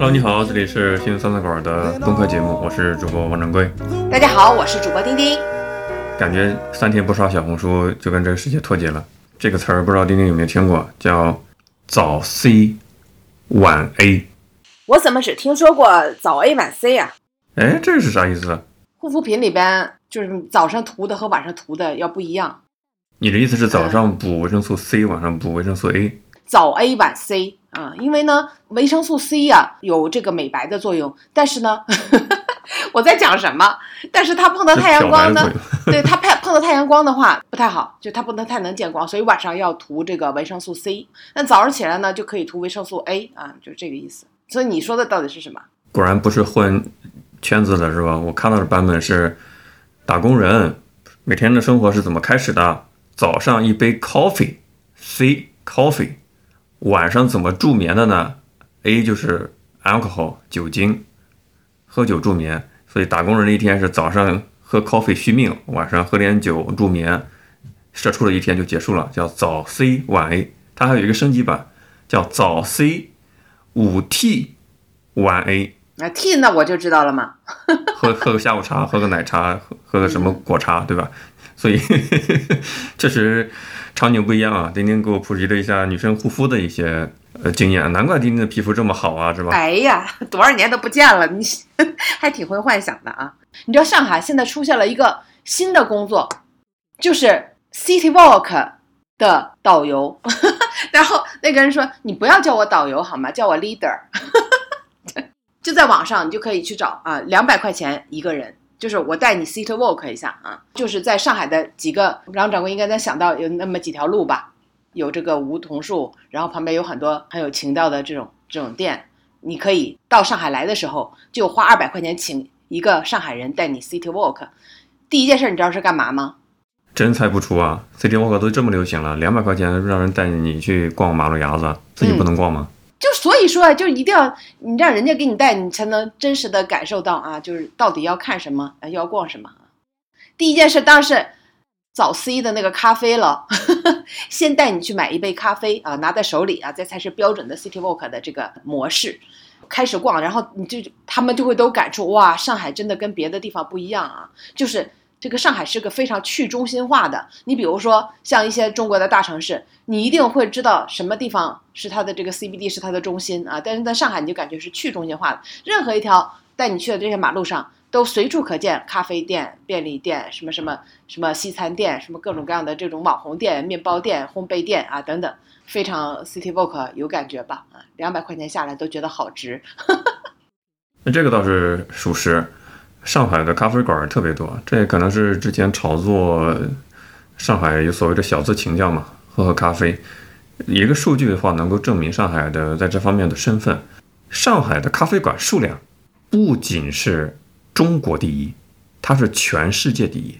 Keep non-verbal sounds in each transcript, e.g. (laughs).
Hello，你好，这里是新三菜馆的播客节目，我是主播王掌柜。大家好，我是主播丁丁。感觉三天不刷小红书就跟这个世界脱节了。这个词儿不知道丁丁有没有听过，叫早 C 晚 A。我怎么只听说过早 A 晚 C 呀、哎，这是啥意思？护肤品里边就是早上涂的和晚上涂的要不一样，你的意思是早上补维生素 C，晚上补维生素 A？早 A 晚 C 啊，因为呢维生素 C 呀、有这个美白的作用，但是呢，(laughs) 我在讲什么？但是它碰到太阳光呢对它碰碰到太阳光的话不太好，就它不能太能见光，所以晚上要涂这个维生素 C。那早上起来呢就可以涂维生素 A 啊，就这个意思。所以你说的到底是什么？果然不是混圈子的是吧？我看到的版本是打工人每天的生活是怎么开始的？早上一杯 coffee，C coffee，晚上怎么助眠的呢？A 就是 alcohol 酒精，喝酒助眠。所以打工人的一天是早上喝 coffee 续命，晚上喝点酒助眠，社出了一天就结束了，叫早 C 晚 A。它还有一个升级版，叫早 C 五 T 晚 A。那 T 那我就知道了嘛。喝喝个下午茶，喝个奶茶，喝喝个什么果茶，对吧？所以 (laughs) 确实场景不一样啊。丁丁给我普及了一下女生护肤的一些呃经验，难怪丁丁的皮肤这么好啊，是吧？哎呀，(laughs) 多少年都不见了，你 (laughs) 还挺会幻想的啊！你知道上海现在出现了一个新的工作，就是 City Walk 的导游。(laughs) 然后那个人说：“你不要叫我导游好吗？叫我 leader。”就在网上，你就可以去找啊，两百块钱一个人，就是我带你 City Walk 一下啊，就是在上海的几个，张掌柜应该能想到有那么几条路吧，有这个梧桐树，然后旁边有很多很有情调的这种这种店，你可以到上海来的时候就花二百块钱请一个上海人带你 City Walk。第一件事你知道是干嘛吗？真猜不出啊！City Walk 都这么流行了，两百块钱让人带你去逛马路牙子，自己不能逛吗？就所以说啊，就一定要你让人家给你带，你才能真实的感受到啊，就是到底要看什么，要逛什么。第一件事当然是早 C 的那个咖啡了，呵 (laughs) 呵先带你去买一杯咖啡啊，拿在手里啊，这才是标准的 City Walk 的这个模式。开始逛，然后你就他们就会都感触哇，上海真的跟别的地方不一样啊，就是这个上海是个非常去中心化的。你比如说像一些中国的大城市，你一定会知道什么地方是它的这个 CBD 是它的中心啊，但是在上海你就感觉是去中心化的，任何一条带你去的这些马路上都随处可见咖啡店、便利店、什么什么什么西餐店、什么各种各样的这种网红店、面包店、烘焙店啊等等，非常 City Walk 有感觉吧？啊，两百块钱下来都觉得好值。(laughs) 那这个倒是属实，上海的咖啡馆特别多，这也可能是之前炒作上海有所谓的小资情调嘛，喝喝咖啡。一个数据的话，能够证明上海的在这方面的身份。上海的咖啡馆数量不仅是中国第一，它是全世界第一。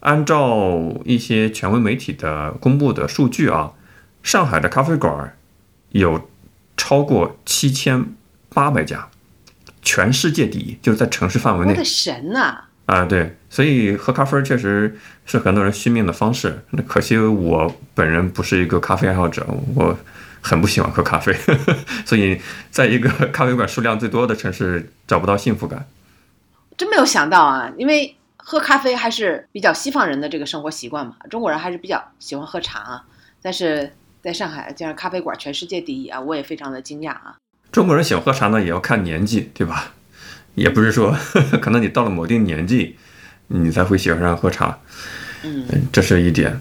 按照一些权威媒体的公布的数据啊，上海的咖啡馆有超过七千八百家。全世界第一，就是在城市范围内我的神呐、啊，对，所以喝咖啡确实是很多人续命的方式。那可惜我本人不是一个咖啡爱好者，我很不喜欢喝咖啡，(laughs) 所以在一个咖啡馆数量最多的城市找不到幸福感。真没有想到啊！因为喝咖啡还是比较西方人的这个生活习惯嘛，中国人还是比较喜欢喝茶啊。但是在上海，竟然咖啡馆全世界第一啊，我也非常的惊讶啊。中国人喜欢喝茶呢，也要看年纪，对吧？也不是说 (laughs) 可能你到了某定年纪，你才会喜欢上喝茶，嗯，这是一点。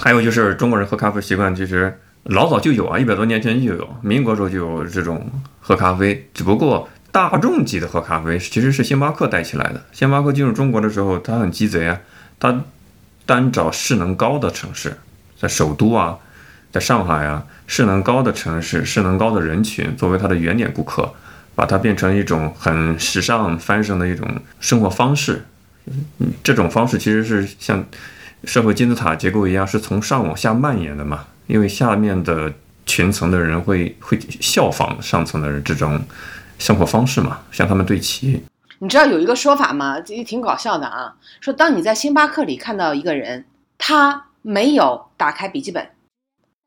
还有就是中国人喝咖啡习惯，其实老早就有啊，一百多年前就有，民国时候就有这种喝咖啡。只不过大众级的喝咖啡其实是星巴克带起来的。星巴克进入中国的时候，它很鸡贼啊，它单找势能高的城市，在首都啊，在上海啊，势能高的城市、势能高的人群作为它的原点顾客，把它变成一种很时尚、翻身的一种生活方式。嗯，这种方式其实是像社会金字塔结构一样，是从上往下蔓延的嘛。因为下面的群层的人会会效仿上层的人这种生活方式嘛，向他们对齐。你知道有一个说法吗？这挺搞笑的啊，说当你在星巴克里看到一个人，他没有打开笔记本，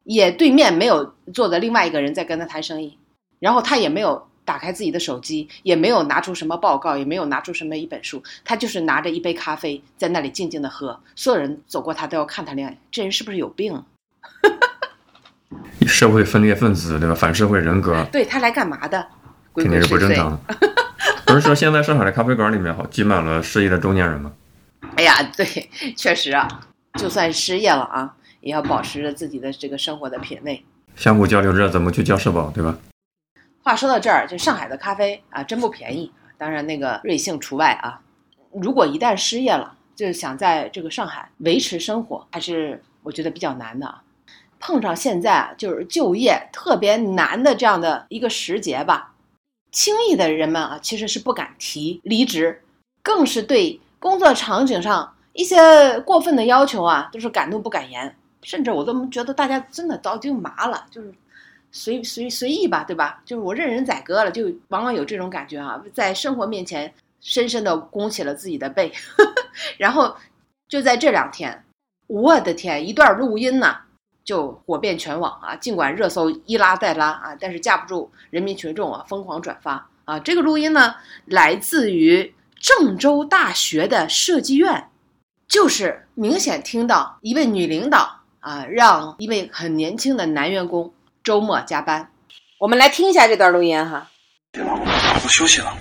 也对面没有坐着另外一个人在跟他谈生意，然后他也没有打开自己的手机，也没有拿出什么报告，也没有拿出什么一本书，他就是拿着一杯咖啡在那里静静的喝。所有人走过他都要看他两眼，这人是不是有病？(laughs) 社会分裂分子对吧？反社会人格对他来干嘛的？鬼肯定是不。正常的。(laughs) 不是说现在上海的咖啡馆里面好挤满了失业的中年人吗？哎呀，对，确实啊，就算失业了啊，也要保持着自己的这个生活的品味。相互交流着怎么去交社保，对吧？话说到这儿，就上海的咖啡啊，真不便宜，当然那个瑞幸除外啊。如果一旦失业了，就是想在这个上海维持生活，还是我觉得比较难的啊。碰上现在啊，就是就业特别难的这样的一个时节吧，轻易的人们啊，其实是不敢提离职，更是对工作场景上一些过分的要求啊，都是敢怒不敢言，甚至我都觉得大家真的早就麻了，就是随随随意吧，对吧？就是我任人宰割了，就往往有这种感觉啊，在生活面前深深的弓起了自己的背，(laughs) 然后就在这两天，我的天，一段录音呢就火遍全网啊！尽管热搜一拉再拉啊，但是架不住人民群众啊疯狂转发啊。这个录音呢来自于郑州大学的设计院，就是明显听到一位女领导啊让一位很年轻的男员工周末加班。我们来听一下这段录音哈。我休息了。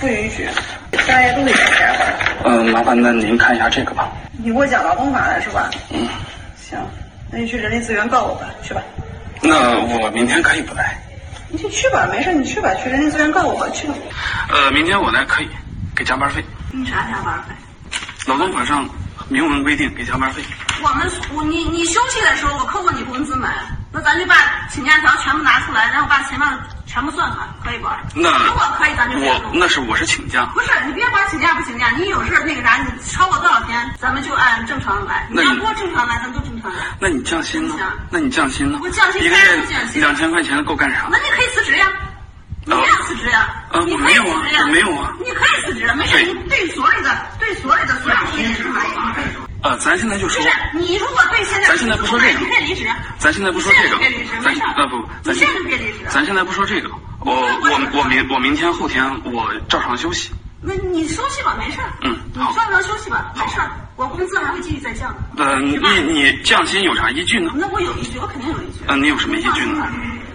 不允许，大家都得加班。嗯，麻烦那您看一下这个吧。你给我讲劳动法了是吧？嗯，行，那你去人力资源告我吧，去吧。那我明天可以不来。你就去吧，没事，你去吧，去人力资源告我吧，去吧。呃，明天我来可以，给加班费。你啥加班费？劳动法上明文规定给加班费。我们我你你休息的时候，我扣过你工资没？那咱就把请假条全部拿出来，然后把前面的全部算算，可以不？那如果可以，咱就我那是我是请假。不是你别管请假不请假，你有事儿那个啥，你超过多少天，咱们就按正常来。你要多正常来，咱都正常来。那你降薪呢行？那你降薪呢？我降薪一个月两千块钱够干啥那？你可以辞职呀，你不要辞职呀，呃你可以辞职呀，我没有啊你可以辞职，没事，对你对所有的对所有的所有企业是可以的。呃，咱现在就说就是，你如果对现在咱现在不说这个你可以离职，咱现在不说这个别离职，，咱没事，呃不，咱你现在就别离职。咱现在不说这个。我我我明我明天后天我照常休息。那你休息吧，没事。嗯好你照常休息吧，没事。我工资还会继续再降的。呃，你你降薪有啥依据呢？那我有依据，我肯定有依据。嗯，你有什么依据呢？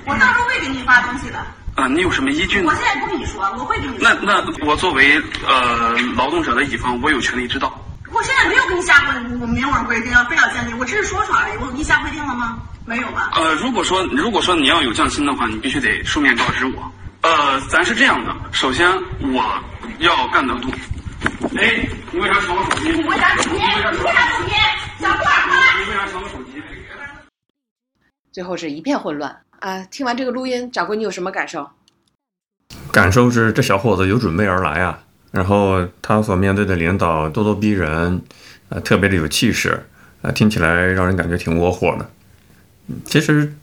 我到时候会给你发东西的。呃，你有什么依据呢我？现在不跟你说，我会跟你说。那那我作为呃劳动者的乙方，我有权利知道。我现在没有跟你下过我明文规定要非要降薪，我只是说说而已。我给你下规定了吗？没有吧？呃，如果说如果说你要有降薪的话，你必须得书面告知我。呃，咱是这样的，首先我要干得多。哎，你为啥抢我手机？你为啥手机？你为啥手机？小布尔，快来！你为啥抢我手机？最后是一片混乱啊！听完这个录音，掌柜你有什么感受？感受是这小伙子有准备而来啊，然后他所面对的领导咄咄逼人，呃，特别的有气势，呃，听起来让人感觉挺窝火的。其实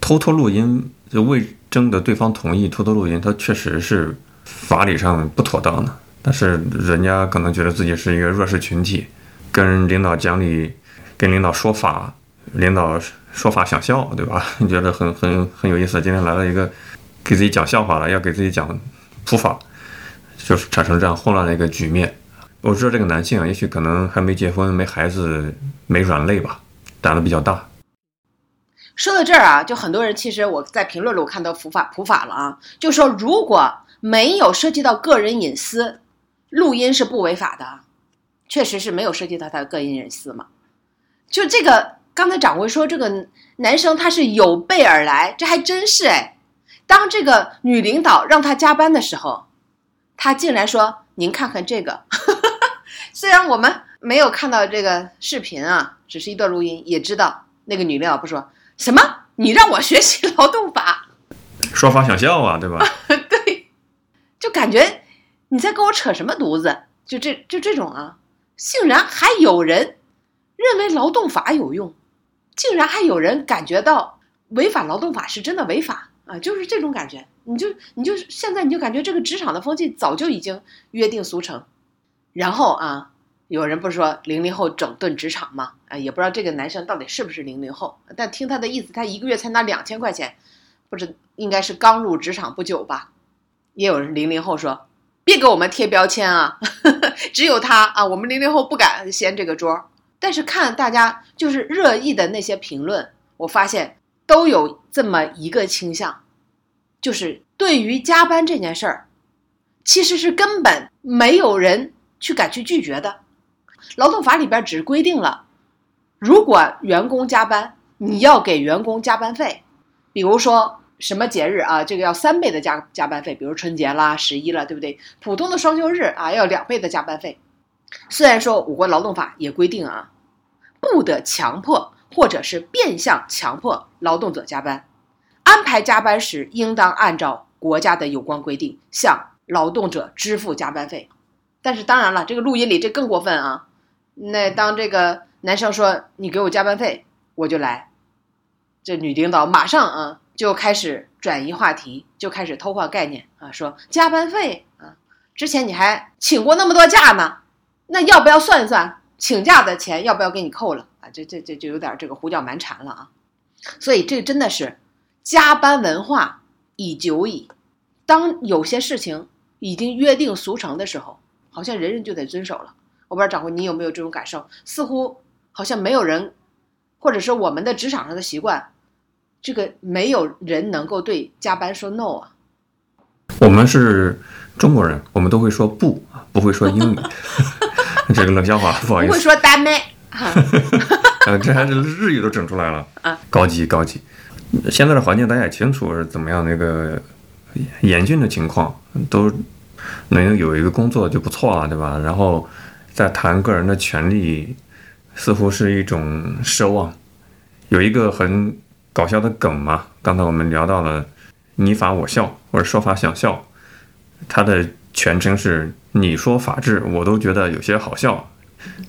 偷偷录音就未征得对方同意偷偷录音，他确实是法理上不妥当的。但是人家可能觉得自己是一个弱势群体，跟领导讲理，跟领导说法，领导说法想笑，对吧？(laughs) 你觉得很很很有意思。今天来了一个给自己讲笑话了，要给自己讲普法，就是产生这样混乱的一个局面。我知道这个男性啊，也许可能还没结婚、没孩子、没软肋吧，胆子比较大。说到这儿啊，就很多人其实我在评论里我看到普法普法了啊，就说如果没有涉及到个人隐私，录音是不违法的，确实是没有涉及到他的个人隐私嘛。就这个，刚才掌柜说这个男生他是有备而来，这还真是哎。当这个女领导让他加班的时候，他竟然说：“您看看这个。(laughs) ”虽然我们没有看到这个视频啊，只是一段录音，也知道那个女领导不说什么，你让我学习劳动法，说法想笑啊，对吧？(laughs) 对，就感觉你在跟我扯什么犊子，就这就这种啊，竟然还有人认为劳动法有用，竟然还有人感觉到违反劳动法是真的违法啊，就是这种感觉，你就你就现在你就感觉这个职场的风气早就已经约定俗成，然后啊。有人不是说零零后整顿职场吗？啊，也不知道这个男生到底是不是零零后，但听他的意思，他一个月才拿两千块钱，不知应该是刚入职场不久吧。也有人零零后说，别给我们贴标签啊，(laughs) 只有他啊，我们零零后不敢掀这个桌。但是看大家就是热议的那些评论，我发现都有这么一个倾向，就是对于加班这件事儿，其实是根本没有人去敢去拒绝的。劳动法里边只规定了，如果员工加班，你要给员工加班费，比如说什么节日啊，这个要三倍的加加班费，比如春节啦、十一了，对不对？普通的双休日啊，要两倍的加班费。虽然说我国劳动法也规定啊，不得强迫或者是变相强迫劳动者加班，安排加班时应当按照国家的有关规定向劳动者支付加班费。但是当然了，这个录音里这更过分啊！那当这个男生说你给我加班费，我就来，这女领导马上啊就开始转移话题，就开始偷换概念啊，说加班费啊，之前你还请过那么多假呢。那要不要算一算请假的钱要不要给你扣了啊？这这这就有点这个胡搅蛮缠了啊！所以这真的是加班文化已久矣。当有些事情已经约定俗成的时候，好像人人就得遵守了。我不知道掌柜你有没有这种感受？似乎好像没有人，或者说我们的职场上的习惯，这个没有人能够对加班说 no 啊。我们是中国人，我们都会说不，不会说英语。(laughs) (laughs) 这个冷笑话，不好意思。不会说单妹，啊，(laughs) 这还是日语都整出来了啊，高级高级。现在的环境大家也清楚是怎么样的一个严峻的情况，都能有一个工作就不错了，对吧？然后再谈个人的权利，似乎是一种奢望。有一个很搞笑的梗嘛，刚才我们聊到了“你法我笑”或者“说法想笑”，它的全称是。你说法治，我都觉得有些好笑。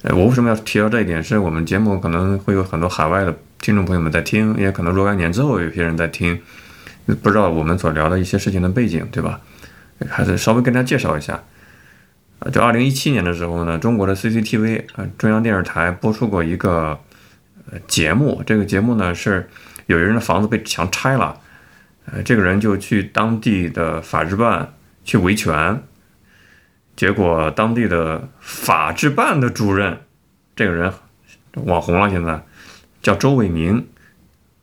呃，我为什么要提到这一点？是我们节目可能会有很多海外的听众朋友们在听，也可能若干年之后有些人在听，不知道我们所聊的一些事情的背景，对吧？还是稍微跟大家介绍一下。啊，就二零一七年的时候呢，中国的 CCTV 啊，中央电视台播出过一个呃节目，这个节目呢是有一人的房子被强拆了，呃，这个人就去当地的法制办去维权。结果，当地的法制办的主任，这个人网红了，现在叫周伟明，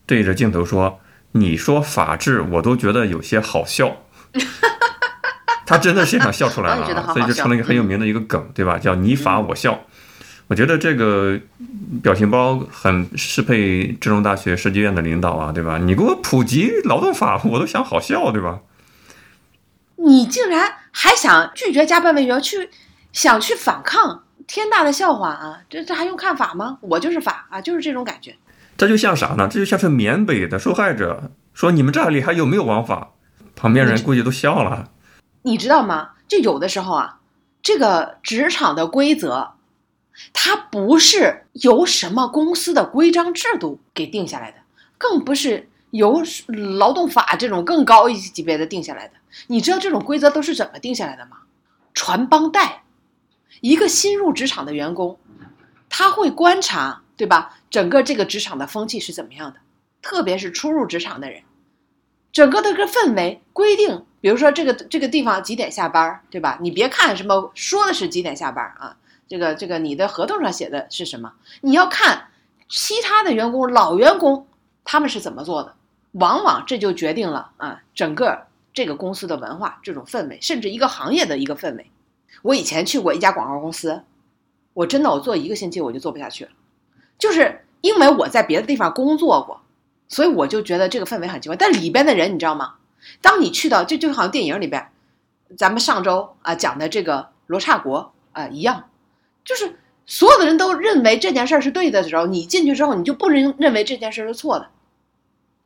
对着镜头说：“你说法治，我都觉得有些好笑。(laughs) ”他真的现场笑出来了，所以就成了一个很有名的一个梗，对吧？叫“你法我笑”。我觉得这个表情包很适配智中大学设计院的领导啊，对吧？你给我普及劳动法，我都想好笑，对吧？你竟然还想拒绝加班费要去想去反抗，天大的笑话啊！这这还用看法吗？我就是法啊，就是这种感觉。这就像啥呢？这就像是缅北的受害者说：“你们这里还有没有王法？”旁边人估计都笑了。你知道吗？就有的时候啊，这个职场的规则，它不是由什么公司的规章制度给定下来的，更不是。由劳动法这种更高一级别的定下来的，你知道这种规则都是怎么定下来的吗？传帮带，一个新入职场的员工，他会观察，对吧？整个这个职场的风气是怎么样的？特别是初入职场的人，整个的个氛围规定，比如说这个这个地方几点下班，对吧？你别看什么说的是几点下班啊，这个这个你的合同上写的是什么？你要看其他的员工、老员工他们是怎么做的。往往这就决定了啊，整个这个公司的文化、这种氛围，甚至一个行业的一个氛围。我以前去过一家广告公司，我真的我做一个星期我就做不下去了，就是因为我在别的地方工作过，所以我就觉得这个氛围很奇怪。但里边的人你知道吗？当你去到就就好像电影里边，咱们上周啊讲的这个罗刹国啊一样，就是所有的人都认为这件事儿是对的时候，你进去之后你就不能认为这件事是错的。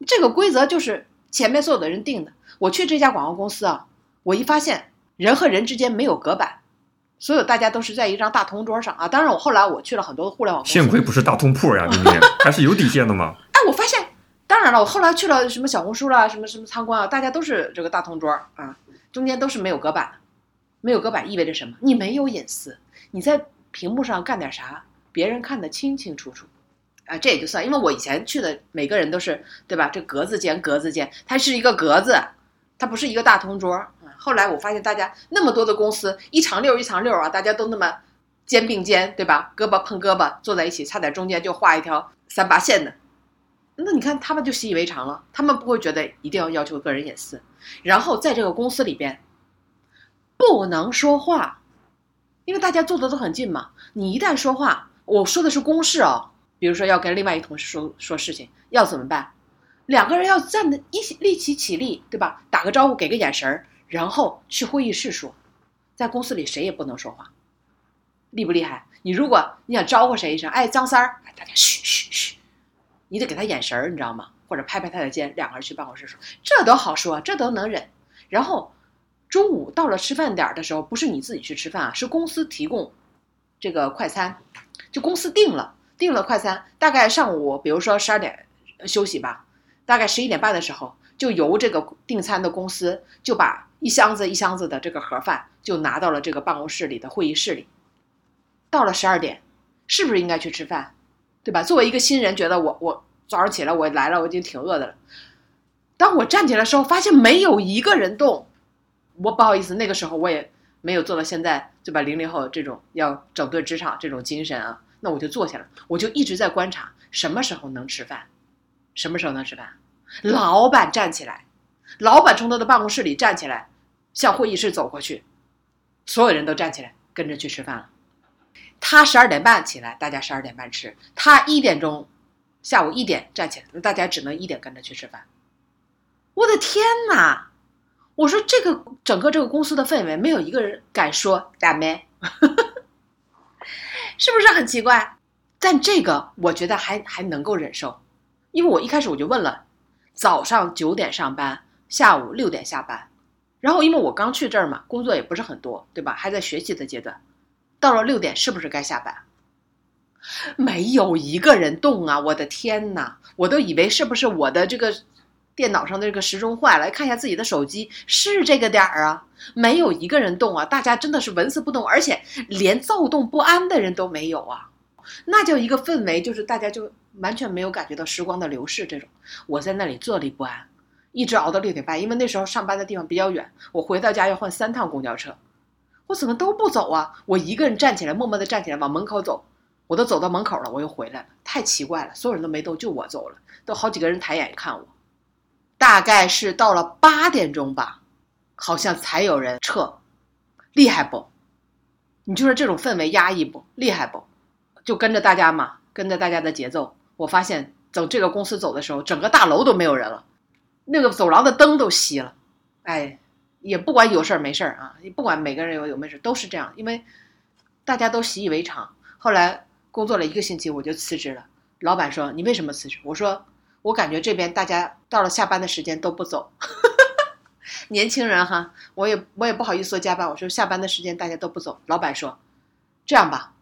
这个规则就是前面所有的人定的。我去这家广告公司啊，我一发现人和人之间没有隔板，所有大家都是在一张大通桌上啊。当然，我后来我去了很多互联网公司，幸亏不是大通铺呀，对不对？还是有底线的嘛。(laughs) 哎，我发现，当然了，我后来去了什么小红书啦，什么什么参观啊，大家都是这个大通桌啊，中间都是没有隔板的。没有隔板意味着什么？你没有隐私，你在屏幕上干点啥，别人看得清清楚楚。啊，这也就算，因为我以前去的每个人都是，对吧？这格子间，格子间，它是一个格子，它不是一个大同桌啊。后来我发现大家那么多的公司，一长溜一长溜啊，大家都那么肩并肩，对吧？胳膊碰胳膊坐在一起，差点中间就画一条三八线的。那你看他们就习以为常了，他们不会觉得一定要要求个人隐私。然后在这个公司里边，不能说话，因为大家坐的都很近嘛。你一旦说话，我说的是公事哦，比如说要跟另外一同事说说事情，要怎么办？两个人要站的一起立起起立，对吧？打个招呼，给个眼神儿，然后去会议室说。在公司里谁也不能说话，厉不厉害？你如果你想招呼谁一声，哎，张三儿，大家嘘嘘嘘，你得给他眼神儿，你知道吗？或者拍拍他的肩，两个人去办公室说，这都好说，这都能忍。然后中午到了吃饭点儿的时候，不是你自己去吃饭啊，是公司提供这个快餐，就公司定了定了快餐，大概上午比如说十二点休息吧。大概十一点半的时候，就由这个订餐的公司就把一箱子一箱子的这个盒饭就拿到了这个办公室里的会议室里。到了十二点，是不是应该去吃饭，对吧？作为一个新人，觉得我我早上起来我来了，我已经挺饿的了。当我站起来的时候，发现没有一个人动。我不好意思，那个时候我也没有做到现在对吧？零零后这种要整顿职场这种精神啊，那我就坐下了，我就一直在观察什么时候能吃饭。什么时候能吃饭？老板站起来，老板从他的办公室里站起来，向会议室走过去，所有人都站起来跟着去吃饭了。他十二点半起来，大家十二点半吃。他一点钟，下午一点站起来，那大家只能一点跟着去吃饭。我的天哪！我说这个整个这个公司的氛围，没有一个人敢说打咩，(laughs) 是不是很奇怪？但这个我觉得还还能够忍受。因为我一开始我就问了，早上九点上班，下午六点下班，然后因为我刚去这儿嘛，工作也不是很多，对吧？还在学习的阶段，到了六点是不是该下班？没有一个人动啊！我的天呐，我都以为是不是我的这个电脑上的这个时钟坏了？看一下自己的手机，是这个点儿啊，没有一个人动啊！大家真的是纹丝不动，而且连躁动不安的人都没有啊！那叫一个氛围，就是大家就。完全没有感觉到时光的流逝，这种我在那里坐立不安，一直熬到六点半，因为那时候上班的地方比较远，我回到家要换三趟公交车，我怎么都不走啊？我一个人站起来，默默地站起来往门口走，我都走到门口了，我又回来了，太奇怪了，所有人都没动，就我走了，都好几个人抬眼看我，大概是到了八点钟吧，好像才有人撤，厉害不？你就说这种氛围压抑不？厉害不？就跟着大家嘛，跟着大家的节奏。我发现走这个公司走的时候，整个大楼都没有人了，那个走廊的灯都熄了，哎，也不管有事儿没事儿啊，也不管每个人有有没事，都是这样，因为大家都习以为常。后来工作了一个星期，我就辞职了。老板说：“你为什么辞职？”我说：“我感觉这边大家到了下班的时间都不走，(laughs) 年轻人哈，我也我也不好意思说加班。我说下班的时间大家都不走。”老板说：“这样吧，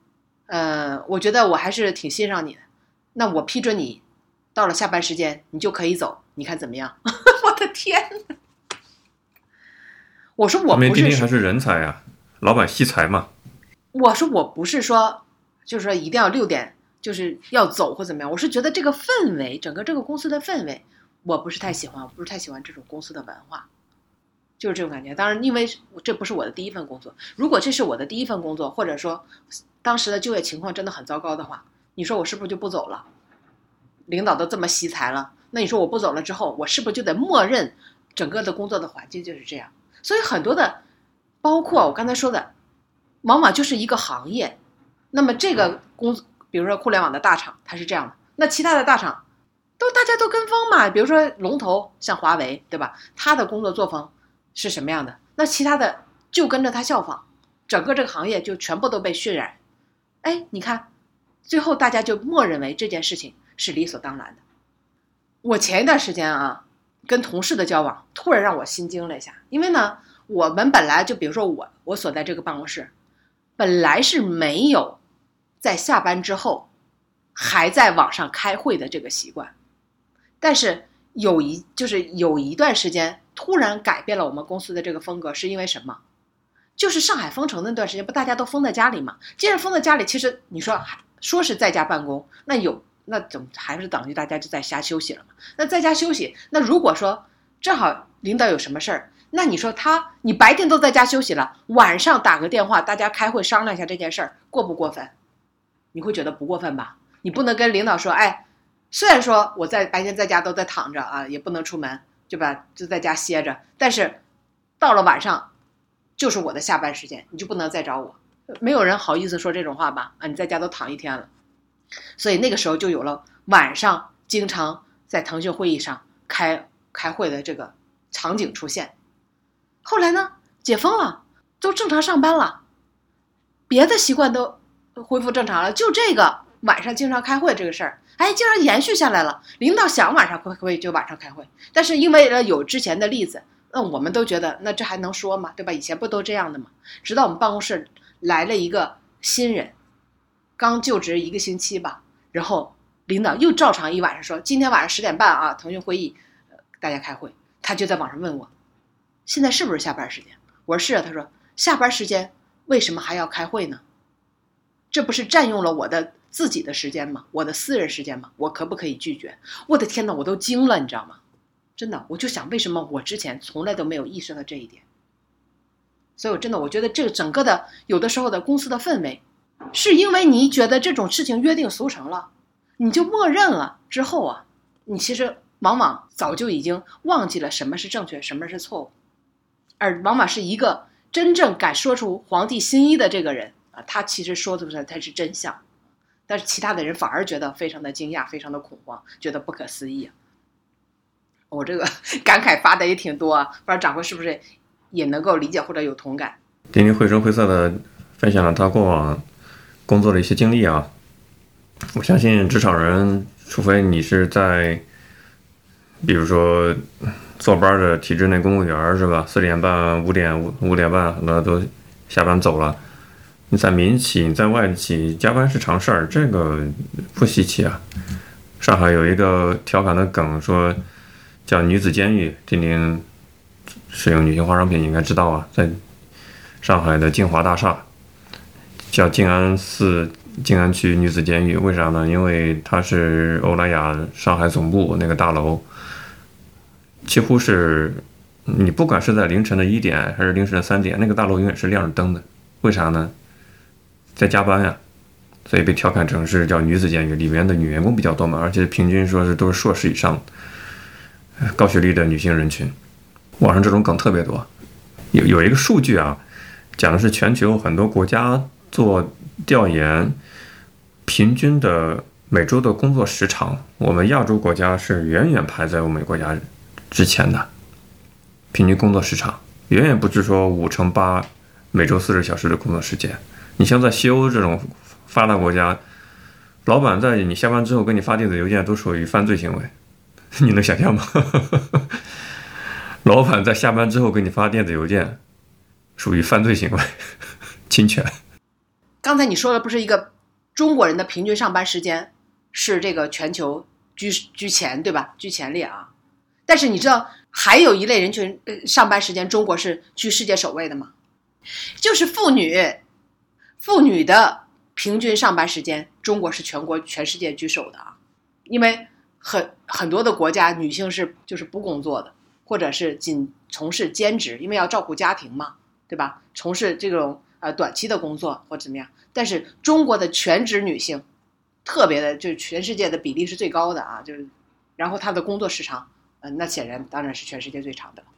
呃，我觉得我还是挺欣赏你的。”那我批准你，到了下班时间你就可以走，你看怎么样？(laughs) 我的天呐！我说我不是，还是人才呀，老板惜才嘛。我说我不是说，就是说一定要六点就是要走或怎么样。我是觉得这个氛围，整个这个公司的氛围，我不是太喜欢，我不是太喜欢这种公司的文化，就是这种感觉。当然，因为这不是我的第一份工作，如果这是我的第一份工作，或者说当时的就业情况真的很糟糕的话。你说我是不是就不走了？领导都这么惜才了，那你说我不走了之后，我是不是就得默认整个的工作的环境就是这样？所以很多的，包括我刚才说的，往往就是一个行业。那么这个工，比如说互联网的大厂，它是这样的。那其他的大厂，都大家都跟风嘛。比如说龙头像华为，对吧？他的工作作风是什么样的？那其他的就跟着他效仿，整个这个行业就全部都被渲染。哎，你看。最后，大家就默认为这件事情是理所当然的。我前一段时间啊，跟同事的交往突然让我心惊了一下，因为呢，我们本来就比如说我我所在这个办公室，本来是没有在下班之后还在网上开会的这个习惯，但是有一就是有一段时间突然改变了我们公司的这个风格，是因为什么？就是上海封城那段时间，不大家都封在家里嘛？既然封在家里，其实你说还。说是在家办公，那有那怎么还是等于大家就在家休息了嘛？那在家休息，那如果说正好领导有什么事儿，那你说他，你白天都在家休息了，晚上打个电话，大家开会商量一下这件事儿，过不过分？你会觉得不过分吧？你不能跟领导说，哎，虽然说我在白天在家都在躺着啊，也不能出门，对吧？就在家歇着，但是到了晚上，就是我的下班时间，你就不能再找我。没有人好意思说这种话吧？啊，你在家都躺一天了，所以那个时候就有了晚上经常在腾讯会议上开开会的这个场景出现。后来呢，解封了，都正常上班了，别的习惯都恢复正常了，就这个晚上经常开会这个事儿，哎，竟然延续下来了。领导想晚上开会就晚上开会，但是因为了有之前的例子，那我们都觉得那这还能说吗？对吧？以前不都这样的吗？直到我们办公室来了一个新人，刚就职一个星期吧，然后领导又照常一晚上说，今天晚上十点半啊，腾讯会议，大家开会。他就在网上问我。现在是不是下班时间？我说是啊。他说下班时间为什么还要开会呢？这不是占用了我的自己的时间吗？我的私人时间吗？我可不可以拒绝？我的天呐，我都惊了，你知道吗？真的，我就想为什么我之前从来都没有意识到这一点。所以，我真的我觉得这个整个的有的时候的公司的氛围，是因为你觉得这种事情约定俗成了，你就默认了之后啊，你其实往往早就已经忘记了什么是正确，什么是错误。而往往是一个真正敢说出皇帝心意的这个人啊，他其实说的出来才是真相，但是其他的人反而觉得非常的惊讶，非常的恐慌，觉得不可思议。我这个 (laughs) 感慨发的也挺多，不知道掌柜是不是也能够理解或者有同感？丁丁绘声绘色的分享了他过往工作的一些经历啊，我相信职场人，除非你是在，比如说。坐班的体制内公务员是吧？四点半、五点、五五点半那都下班走了。你在民企、你在外企加班是常事儿，这个不稀奇啊。上海有一个调侃的梗，说叫“女子监狱”。丁丁使用女性化妆品，你应该知道啊。在上海的静华大厦，叫静安寺静安区女子监狱，为啥呢？因为它是欧莱雅上海总部那个大楼。几乎是，你不管是在凌晨的一点还是凌晨的三点，那个大楼永远是亮着灯的。为啥呢？在加班呀，所以被调侃成是叫女子监狱，里面的女员工比较多嘛，而且平均说是都是硕士以上，高学历的女性人群。网上这种梗特别多。有有一个数据啊，讲的是全球很多国家做调研，平均的每周的工作时长，我们亚洲国家是远远排在欧美国家。之前的平均工作时长远远不止说五乘八，每周四十小时的工作时间。你像在西欧这种发达国家，老板在你下班之后给你发电子邮件都属于犯罪行为，你能想象吗？(laughs) 老板在下班之后给你发电子邮件，属于犯罪行为，侵权。刚才你说的不是一个中国人的平均上班时间是这个全球居居前对吧？居前列啊。但是你知道还有一类人群，呃，上班时间中国是居世界首位的吗？就是妇女，妇女的平均上班时间，中国是全国全世界居首的啊。因为很很多的国家女性是就是不工作的，或者是仅从事兼职，因为要照顾家庭嘛，对吧？从事这种呃短期的工作或怎么样。但是中国的全职女性，特别的，就是全世界的比例是最高的啊，就是然后她的工作时长。嗯，那显然当然是全世界最长的了。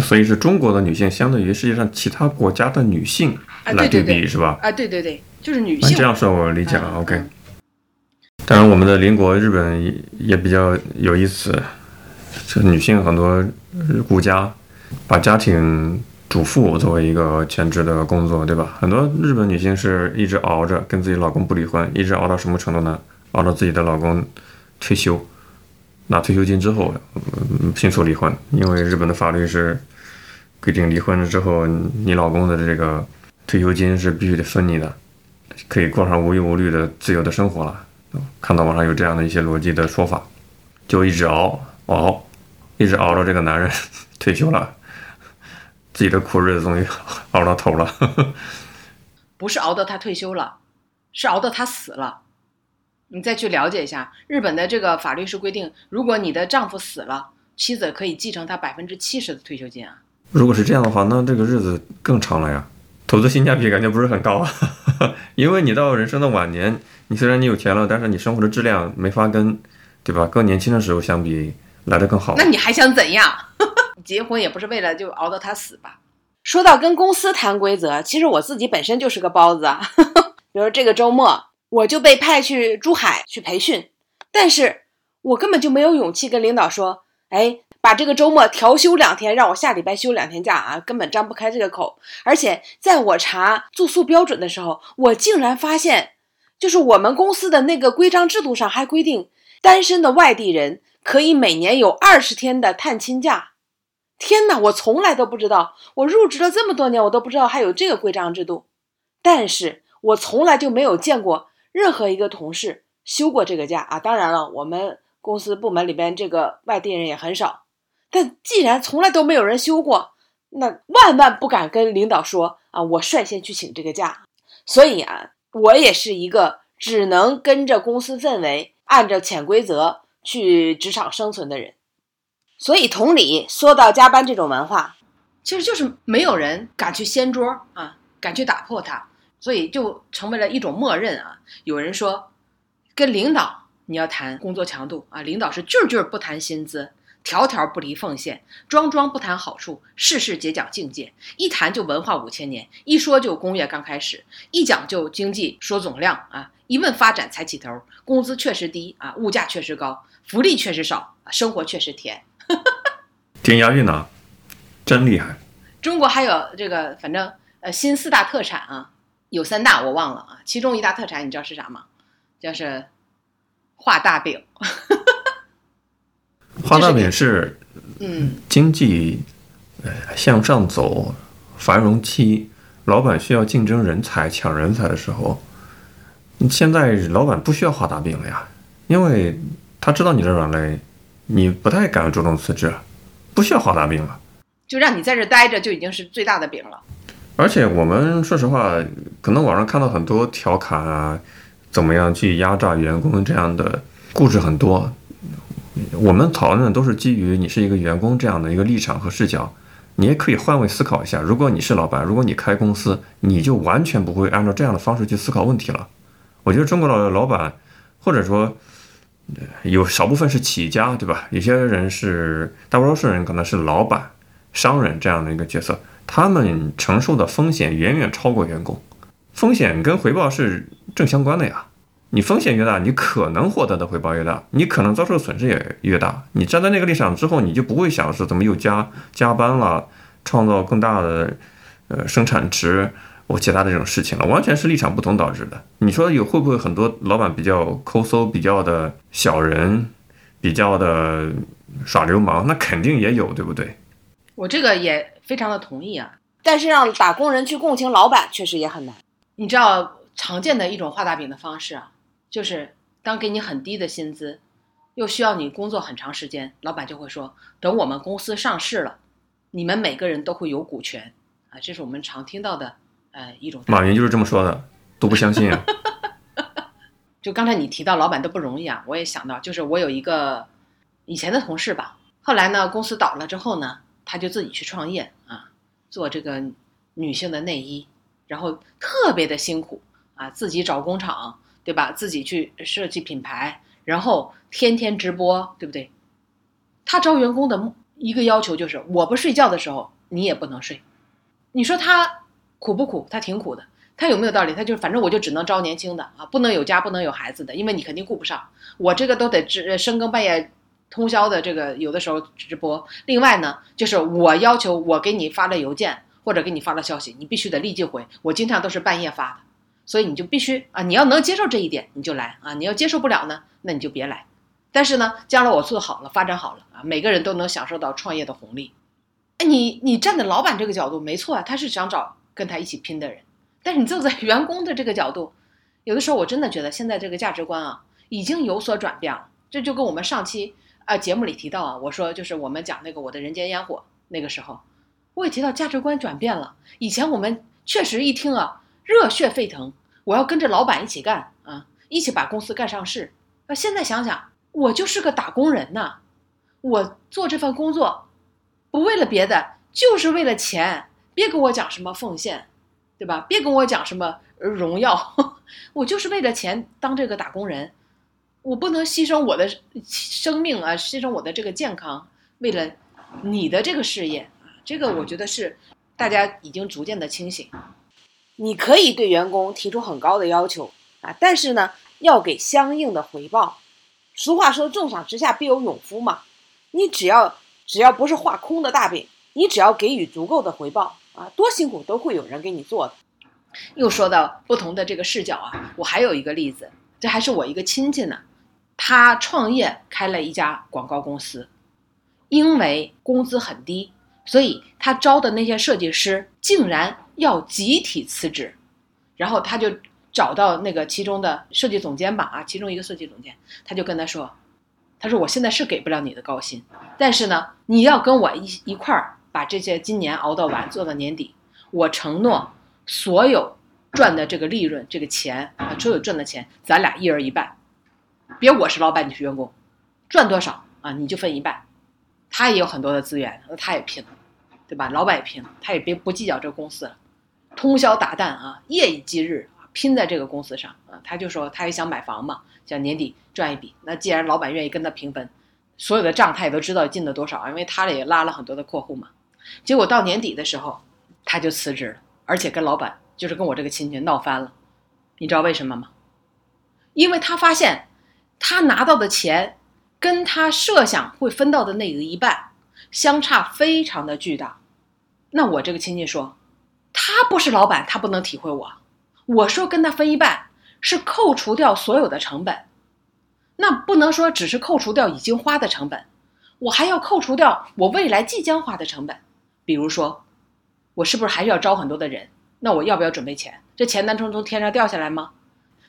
所以是中国的女性相对于世界上其他国家的女性来对比，是吧？啊，对对对，就是女性。这样说我理解了。OK。当然，我们的邻国日本也比较有意思，这女性很多顾家，把家庭主妇作为一个全职的工作，对吧？很多日本女性是一直熬着跟自己老公不离婚，一直熬到什么程度呢？熬到自己的老公退休。拿退休金之后，嗯迅速离婚，因为日本的法律是规定离婚了之后，你老公的这个退休金是必须得分你的，可以过上无忧无虑的自由的生活了。看到网上有这样的一些逻辑的说法，就一直熬熬，一直熬到这个男人 (laughs) 退休了，自己的苦日子终于熬到头了。(laughs) 不是熬到他退休了，是熬到他死了。你再去了解一下，日本的这个法律是规定，如果你的丈夫死了，妻子可以继承他百分之七十的退休金啊。如果是这样的话，那这个日子更长了呀，投资性价比感觉不是很高啊。(laughs) 因为你到人生的晚年，你虽然你有钱了，但是你生活的质量没法跟，对吧？跟年轻的时候相比来的更好。那你还想怎样？(laughs) 结婚也不是为了就熬到他死吧？说到跟公司谈规则，其实我自己本身就是个包子啊。(laughs) 比如这个周末，我就被派去珠海去培训，但是我根本就没有勇气跟领导说，哎，把这个周末调休两天，让我下礼拜休两天假啊，根本张不开这个口。而且在我查住宿标准的时候，我竟然发现，就是我们公司的那个规章制度上还规定，单身的外地人可以每年有二十天的探亲假。天哪，我从来都不知道，我入职了这么多年，我都不知道还有这个规章制度。但是我从来就没有见过任何一个同事休过这个假啊！当然了，我们公司部门里边这个外地人也很少。但既然从来都没有人休过，那万万不敢跟领导说啊！我率先去请这个假。所以啊，我也是一个只能跟着公司氛围，按照潜规则去职场生存的人。所以，同理，说到加班这种文化，其实就是没有人敢去掀桌啊，敢去打破它，所以就成为了一种默认啊。有人说，跟领导你要谈工作强度啊，领导是句句不谈薪资，条条不离奉献，桩桩不谈好处，事事皆讲境界，一谈就文化五千年，一说就工业刚开始，一讲就经济说总量啊，一问发展才起头，工资确实低啊，物价确实高，福利确实少，生活确实甜。(laughs) 挺押韵呢，真厉害！中国还有这个，反正呃，新四大特产啊，有三大我忘了啊。其中一大特产你知道是啥吗？就是画大饼。画大饼是嗯，经济呃向上走繁荣期，老板需要竞争人才、抢人才的时候，现在老板不需要画大饼了呀，因为他知道你的软肋。你不太敢主动辞职，不需要画大饼了，就让你在这待着就已经是最大的饼了。而且我们说实话，可能网上看到很多调侃啊，怎么样去压榨员工这样的故事很多。我们讨论的都是基于你是一个员工这样的一个立场和视角。你也可以换位思考一下，如果你是老板，如果你开公司，你就完全不会按照这样的方式去思考问题了。我觉得中国的老板，或者说。有少部分是企业家，对吧？有些人是大多数人可能是老板、商人这样的一个角色，他们承受的风险远远超过员工。风险跟回报是正相关的呀。你风险越大，你可能获得的回报越大，你可能遭受损失也越大。你站在那个立场之后，你就不会想是怎么又加加班了，创造更大的呃生产值。或其他的这种事情了，完全是立场不同导致的。你说有会不会很多老板比较抠搜、比较的小人、比较的耍流氓？那肯定也有，对不对？我这个也非常的同意啊。但是让打工人去共情老板，确实也很难。你知道常见的一种画大饼的方式啊，就是当给你很低的薪资，又需要你工作很长时间，老板就会说：“等我们公司上市了，你们每个人都会有股权啊。”这是我们常听到的。呃，一种马云就是这么说的，都不相信啊。(laughs) 就刚才你提到老板都不容易啊，我也想到，就是我有一个以前的同事吧，后来呢公司倒了之后呢，他就自己去创业啊，做这个女性的内衣，然后特别的辛苦啊，自己找工厂，对吧？自己去设计品牌，然后天天直播，对不对？他招员工的一个要求就是，我不睡觉的时候你也不能睡。你说他？苦不苦？他挺苦的。他有没有道理？他就反正我就只能招年轻的啊，不能有家不能有孩子的，因为你肯定顾不上。我这个都得直深更半夜通宵的这个有的时候直播。另外呢，就是我要求我给你发了邮件或者给你发了消息，你必须得立即回。我经常都是半夜发的，所以你就必须啊，你要能接受这一点你就来啊，你要接受不了呢，那你就别来。但是呢，将来我做好了发展好了啊，每个人都能享受到创业的红利。哎，你你站在老板这个角度没错啊，他是想找。跟他一起拼的人，但是你坐在员工的这个角度，有的时候我真的觉得现在这个价值观啊已经有所转变了。这就跟我们上期啊节目里提到啊，我说就是我们讲那个我的人间烟火那个时候，我也提到价值观转变了。以前我们确实一听啊热血沸腾，我要跟着老板一起干啊，一起把公司干上市。那现在想想，我就是个打工人呐，我做这份工作不为了别的，就是为了钱。别跟我讲什么奉献，对吧？别跟我讲什么荣耀，(laughs) 我就是为了钱当这个打工人。我不能牺牲我的生命啊，牺牲我的这个健康，为了你的这个事业啊。这个我觉得是大家已经逐渐的清醒。你可以对员工提出很高的要求啊，但是呢，要给相应的回报。俗话说“重赏之下必有勇夫”嘛。你只要只要不是画空的大饼，你只要给予足够的回报啊，多辛苦都会有人给你做的。又说到不同的这个视角啊，我还有一个例子，这还是我一个亲戚呢，他创业开了一家广告公司，因为工资很低，所以他招的那些设计师竟然要集体辞职，然后他就找到那个其中的设计总监吧，啊，其中一个设计总监，他就跟他说。他说：“我现在是给不了你的高薪，但是呢，你要跟我一一块儿把这些今年熬到完，做到年底。我承诺，所有赚的这个利润、这个钱啊，所有赚的钱，咱俩一人一半。别我是老板，你是员工，赚多少啊，你就分一半。他也有很多的资源，那他也拼了，对吧？老板也拼了，他也别不计较这个公司了，通宵达旦啊，夜以继日拼在这个公司上啊。他就说，他也想买房嘛。”想年底赚一笔，那既然老板愿意跟他平分，所有的账他也都知道进了多少，因为他也拉了很多的客户嘛。结果到年底的时候，他就辞职了，而且跟老板就是跟我这个亲戚闹翻了。你知道为什么吗？因为他发现他拿到的钱跟他设想会分到的那个一半相差非常的巨大。那我这个亲戚说，他不是老板，他不能体会我。我说跟他分一半。是扣除掉所有的成本，那不能说只是扣除掉已经花的成本，我还要扣除掉我未来即将花的成本。比如说，我是不是还是要招很多的人？那我要不要准备钱？这钱能从从天上掉下来吗？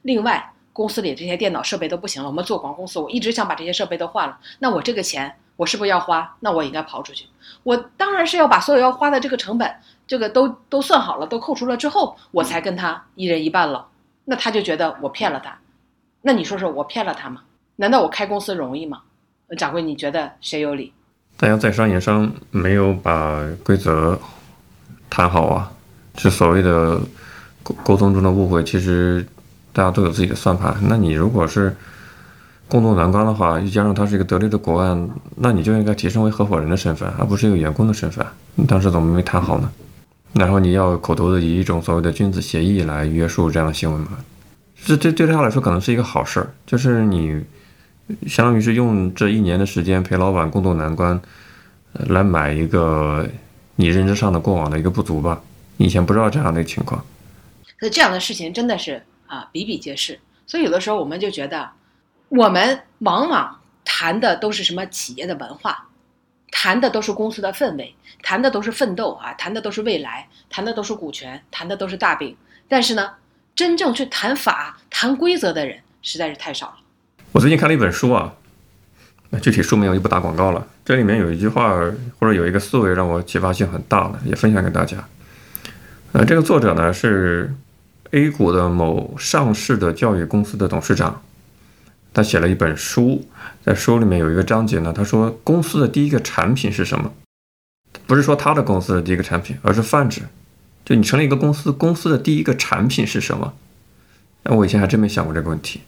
另外，公司里这些电脑设备都不行了，我们做广告公司，我一直想把这些设备都换了。那我这个钱，我是不是要花？那我应该刨出去。我当然是要把所有要花的这个成本，这个都都算好了，都扣除了之后，我才跟他一人一半了。那他就觉得我骗了他，那你说说我骗了他吗？难道我开公司容易吗？掌柜，你觉得谁有理？大家在商言商没有把规则谈好啊，是所谓的沟沟通中的误会。其实大家都有自己的算盘。那你如果是共度难关的话，又加上他是一个得力的国案，那你就应该提升为合伙人的身份，而不是一个员工的身份。你当时怎么没谈好呢？然后你要口头的以一种所谓的君子协议来约束这样的行为吗？这对对他来说可能是一个好事儿，就是你相当于是用这一年的时间陪老板共度难关，来买一个你认知上的过往的一个不足吧。以前不知道这样的情况，可这样的事情真的是啊比比皆是。所以有的时候我们就觉得，我们往往谈的都是什么企业的文化。谈的都是公司的氛围，谈的都是奋斗啊，谈的都是未来，谈的都是股权，谈的都是大饼。但是呢，真正去谈法、谈规则的人实在是太少了。我最近看了一本书啊，那具体书名我就不打广告了。这里面有一句话或者有一个思维让我启发性很大的，也分享给大家。呃，这个作者呢是 A 股的某上市的教育公司的董事长。他写了一本书，在书里面有一个章节呢。他说，公司的第一个产品是什么？不是说他的公司的第一个产品，而是泛指。就你成立一个公司，公司的第一个产品是什么？那我以前还真没想过这个问题。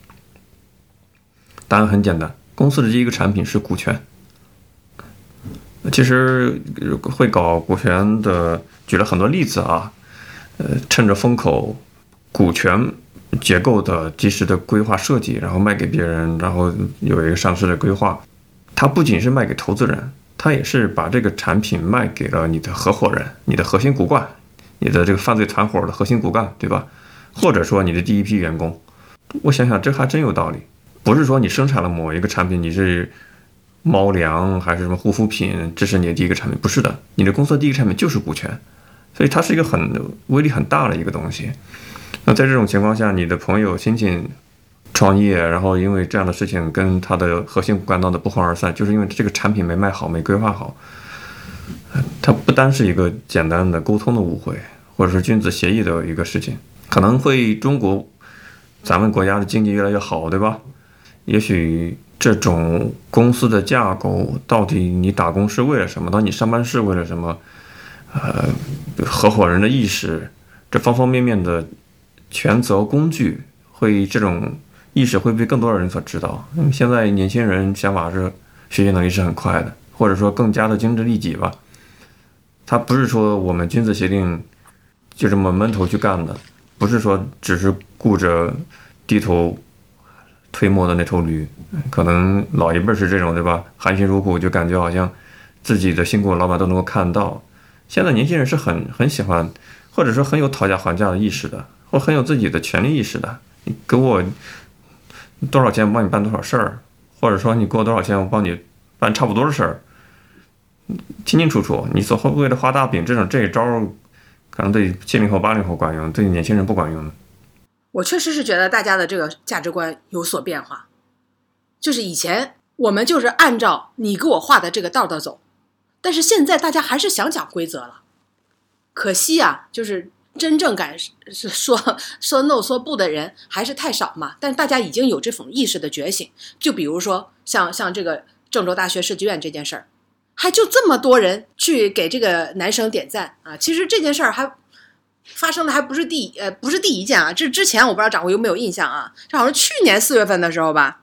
答案很简单，公司的第一个产品是股权。其实会搞股权的，举了很多例子啊。呃，趁着风口，股权。结构的及时的规划设计，然后卖给别人，然后有一个上市的规划。它不仅是卖给投资人，它也是把这个产品卖给了你的合伙人、你的核心骨干、你的这个犯罪团伙的核心骨干，对吧？或者说你的第一批员工。我想想，这还真有道理。不是说你生产了某一个产品，你是猫粮还是什么护肤品，这是你的第一个产品？不是的，你的公司的第一个产品就是股权，所以它是一个很威力很大的一个东西。那在这种情况下，你的朋友、亲戚创业，然后因为这样的事情跟他的核心骨干闹得不欢而散，就是因为这个产品没卖好、没规划好。它不单是一个简单的沟通的误会，或者是君子协议的一个事情，可能会中国咱们国家的经济越来越好，对吧？也许这。种公司的架构，到底你打工是为了什么？当你上班是为了什么？呃，合伙人的意识，这方方面面的权责工具，会这种意识会被更多的人所知道。那么现在年轻人想法是学习能力是很快的，或者说更加的精致利己吧。他不是说我们君子协定就这么闷头去干的，不是说只是顾着低头推磨的那头驴。可能老一辈是这种，对吧？含辛茹苦，就感觉好像自己的辛苦，老板都能够看到。现在年轻人是很很喜欢，或者说很有讨价还价的意识的，我很有自己的权利意识的。你给我多少钱，我帮你办多少事儿，或者说你给我多少钱，我帮你办差不多的事儿。清清楚楚，你所会为了画大饼，这种这一招可能对七零后、八零后管用，对年轻人不管用。我确实是觉得大家的这个价值观有所变化，就是以前我们就是按照你给我画的这个道道走，但是现在大家还是想讲规则了。可惜啊，就是真正敢说 (laughs) 说 no 说不的人还是太少嘛。但大家已经有这种意识的觉醒，就比如说像像这个郑州大学设计院这件事儿。还就这么多人去给这个男生点赞啊！其实这件事儿还发生的还不是第呃不是第一件啊，这之前我不知道掌柜有没有印象啊？这好像去年四月份的时候吧，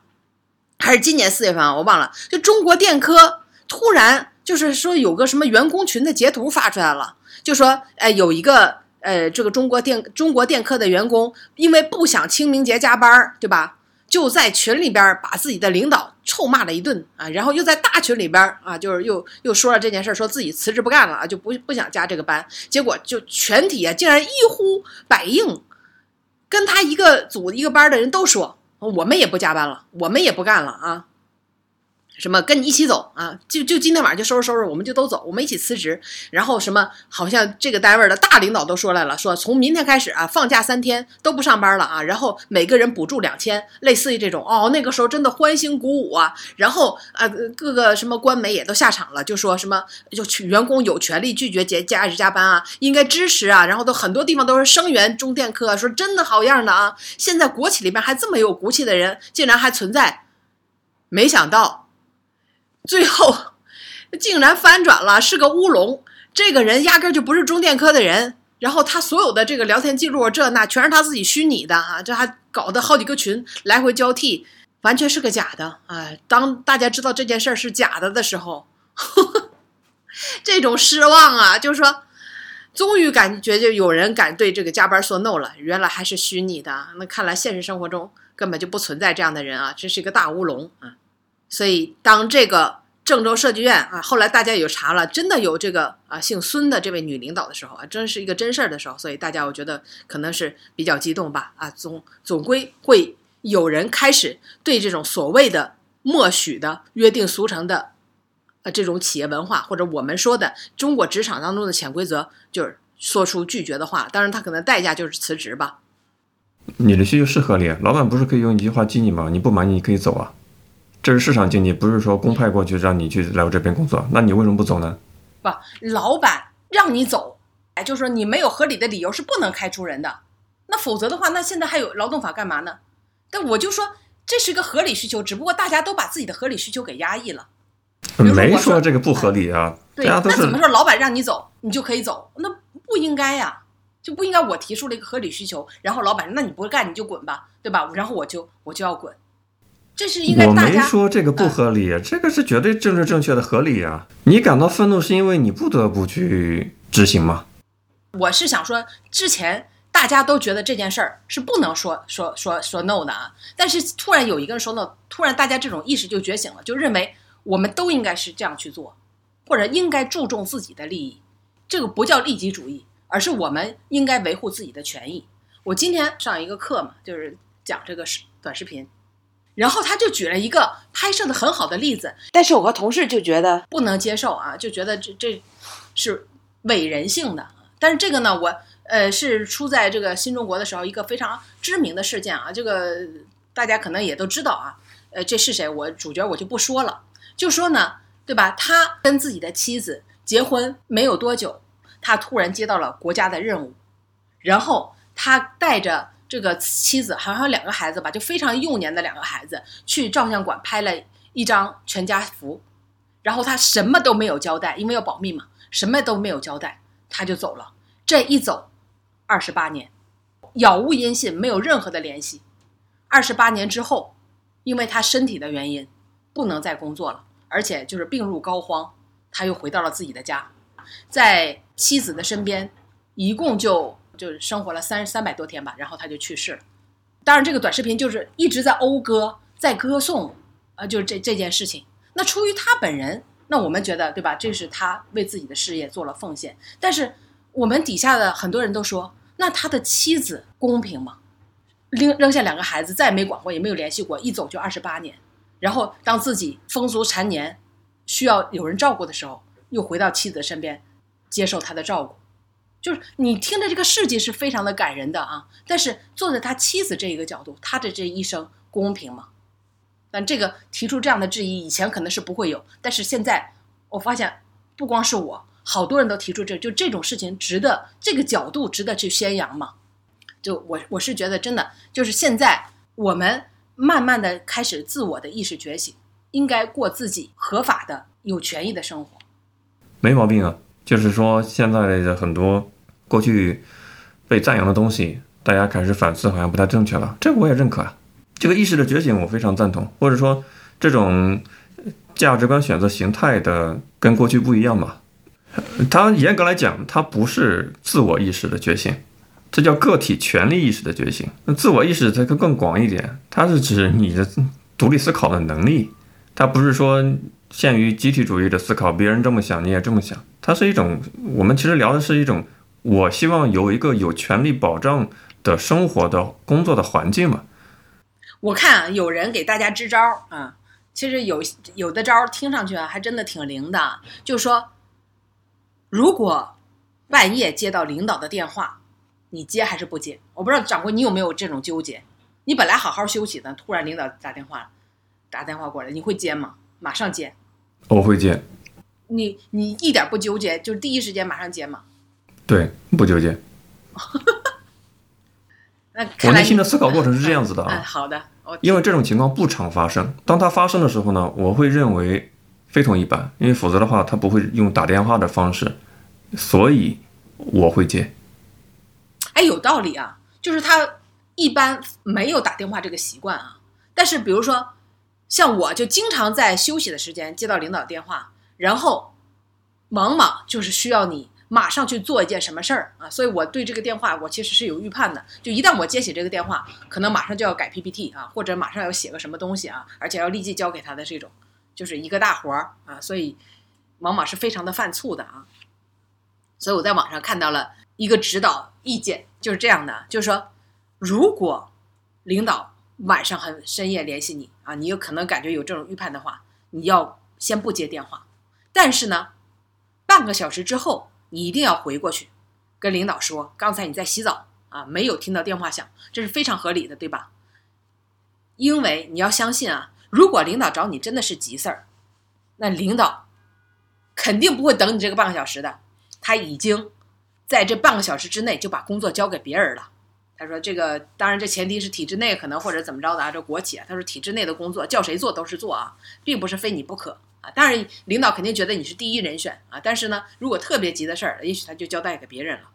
还是今年四月份啊？我忘了。就中国电科突然就是说有个什么员工群的截图发出来了，就说哎有一个呃这个中国电中国电科的员工因为不想清明节加班，对吧？就在群里边把自己的领导臭骂了一顿啊，然后又在大群里边啊，就是又又说了这件事，说自己辞职不干了啊，就不不想加这个班。结果就全体啊，竟然一呼百应，跟他一个组一个班的人都说，我们也不加班了，我们也不干了啊。什么跟你一起走啊？就就今天晚上就收拾收拾，我们就都走，我们一起辞职。然后什么，好像这个单位的大领导都说来了，说从明天开始啊，放假三天都不上班了啊。然后每个人补助两千，类似于这种哦。那个时候真的欢欣鼓舞啊。然后呃，各个什么官媒也都下场了，就说什么就员工有权利拒绝节假日加班啊，应该支持啊。然后都很多地方都是声援中电科，说真的好样的啊。现在国企里边还这么有骨气的人，竟然还存在，没想到。最后，竟然翻转了，是个乌龙。这个人压根就不是中电科的人，然后他所有的这个聊天记录，这那全是他自己虚拟的啊！这还搞得好几个群来回交替，完全是个假的啊！当大家知道这件事儿是假的的时候呵呵，(laughs) 这种失望啊，就是说，终于感觉就有人敢对这个加班说 no 了，原来还是虚拟的。那看来现实生活中根本就不存在这样的人啊！这是一个大乌龙啊！所以，当这个郑州设计院啊，后来大家有查了，真的有这个啊姓孙的这位女领导的时候啊，真是一个真事儿的时候，所以大家我觉得可能是比较激动吧啊，总总归会有人开始对这种所谓的默许的约定俗成的啊这种企业文化，或者我们说的中国职场当中的潜规则，就是说出拒绝的话。当然，他可能代价就是辞职吧。你的需求是合理，老板不是可以用一句话激你吗？你不满意你可以走啊。这是市场经济，不是说公派过去让你去来我这边工作，那你为什么不走呢？不，老板让你走，哎，就是说你没有合理的理由是不能开除人的。那否则的话，那现在还有劳动法干嘛呢？但我就说这是个合理需求，只不过大家都把自己的合理需求给压抑了。没说这个不合理啊。对，那怎么说老板让你走，你就可以走？那不应该呀，就不应该我提出了一个合理需求，然后老板那你不干你就滚吧，对吧？然后我就我就要滚。这是应该我没说这个不合理，这个是绝对政治正确的合理啊！你感到愤怒是因为你不得不去执行吗？我是想说，之前大家都觉得这件事儿是不能说说说说 no 的啊，但是突然有一个人说 no，突然大家这种意识就觉醒了，就认为我们都应该是这样去做，或者应该注重自己的利益。这个不叫利己主义，而是我们应该维护自己的权益。我今天上一个课嘛，就是讲这个视短视频。然后他就举了一个拍摄的很好的例子，但是我和同事就觉得不能接受啊，就觉得这这是伪人性的。但是这个呢，我呃是出在这个新中国的时候一个非常知名的事件啊，这个大家可能也都知道啊，呃这是谁？我主角我就不说了，就说呢，对吧？他跟自己的妻子结婚没有多久，他突然接到了国家的任务，然后他带着。这个妻子好像有两个孩子吧，就非常幼年的两个孩子，去照相馆拍了一张全家福，然后他什么都没有交代，因为要保密嘛，什么都没有交代，他就走了。这一走，二十八年，杳无音信，没有任何的联系。二十八年之后，因为他身体的原因，不能再工作了，而且就是病入膏肓，他又回到了自己的家，在妻子的身边，一共就就是生活了三三百多天吧，然后他就去世了。当然，这个短视频就是一直在讴歌，在歌颂，呃，就是这这件事情。那出于他本人，那我们觉得对吧？这是他为自己的事业做了奉献。但是我们底下的很多人都说，那他的妻子公平吗？扔扔下两个孩子，再也没管过，也没有联系过，一走就二十八年。然后当自己风烛残年，需要有人照顾的时候，又回到妻子身边，接受他的照顾。就是你听着这个事迹是非常的感人的啊，但是坐在他妻子这一个角度，他的这一生公平吗？但这个提出这样的质疑，以前可能是不会有，但是现在我发现，不光是我，好多人都提出这就这种事情值得这个角度值得去宣扬吗？就我我是觉得真的就是现在我们慢慢的开始自我的意识觉醒，应该过自己合法的有权益的生活，没毛病啊。就是说现在的很多。过去被赞扬的东西，大家开始反思，好像不太正确了。这个我也认可啊。这个意识的觉醒，我非常赞同。或者说，这种价值观选择形态的跟过去不一样嘛？它严格来讲，它不是自我意识的觉醒，这叫个体权利意识的觉醒。那自我意识它更更广一点，它是指你的独立思考的能力。它不是说限于集体主义的思考，别人这么想你也这么想。它是一种，我们其实聊的是一种。我希望有一个有权利保障的生活的工作的环境嘛。我看啊，有人给大家支招啊，其实有有的招听上去啊，还真的挺灵的。就是说，如果半夜接到领导的电话，你接还是不接？我不知道掌柜你有没有这种纠结？你本来好好休息的，突然领导打电话，打电话过来，你会接吗？马上接。我会接。你你一点不纠结，就第一时间马上接吗？对，不纠结。(laughs) 那我内心的思考过程是这样子的啊。(laughs) 好的。因为这种情况不常发生，当它发生的时候呢，我会认为非同一般，因为否则的话，他不会用打电话的方式，所以我会接。哎，有道理啊，就是他一般没有打电话这个习惯啊。但是比如说，像我就经常在休息的时间接到领导电话，然后往往就是需要你。马上去做一件什么事儿啊？所以我对这个电话，我其实是有预判的。就一旦我接起这个电话，可能马上就要改 PPT 啊，或者马上要写个什么东西啊，而且要立即交给他的这种，就是一个大活儿啊。所以往往是非常的犯怵的啊。所以我在网上看到了一个指导意见，就是这样的，就是说，如果领导晚上很深夜联系你啊，你有可能感觉有这种预判的话，你要先不接电话，但是呢，半个小时之后。你一定要回过去，跟领导说，刚才你在洗澡啊，没有听到电话响，这是非常合理的，对吧？因为你要相信啊，如果领导找你真的是急事儿，那领导肯定不会等你这个半个小时的，他已经在这半个小时之内就把工作交给别人了。他说这个，当然这前提是体制内可能或者怎么着的啊，这国企啊，他说体制内的工作叫谁做都是做啊，并不是非你不可。啊，当然，领导肯定觉得你是第一人选啊。但是呢，如果特别急的事儿，也许他就交代给别人了，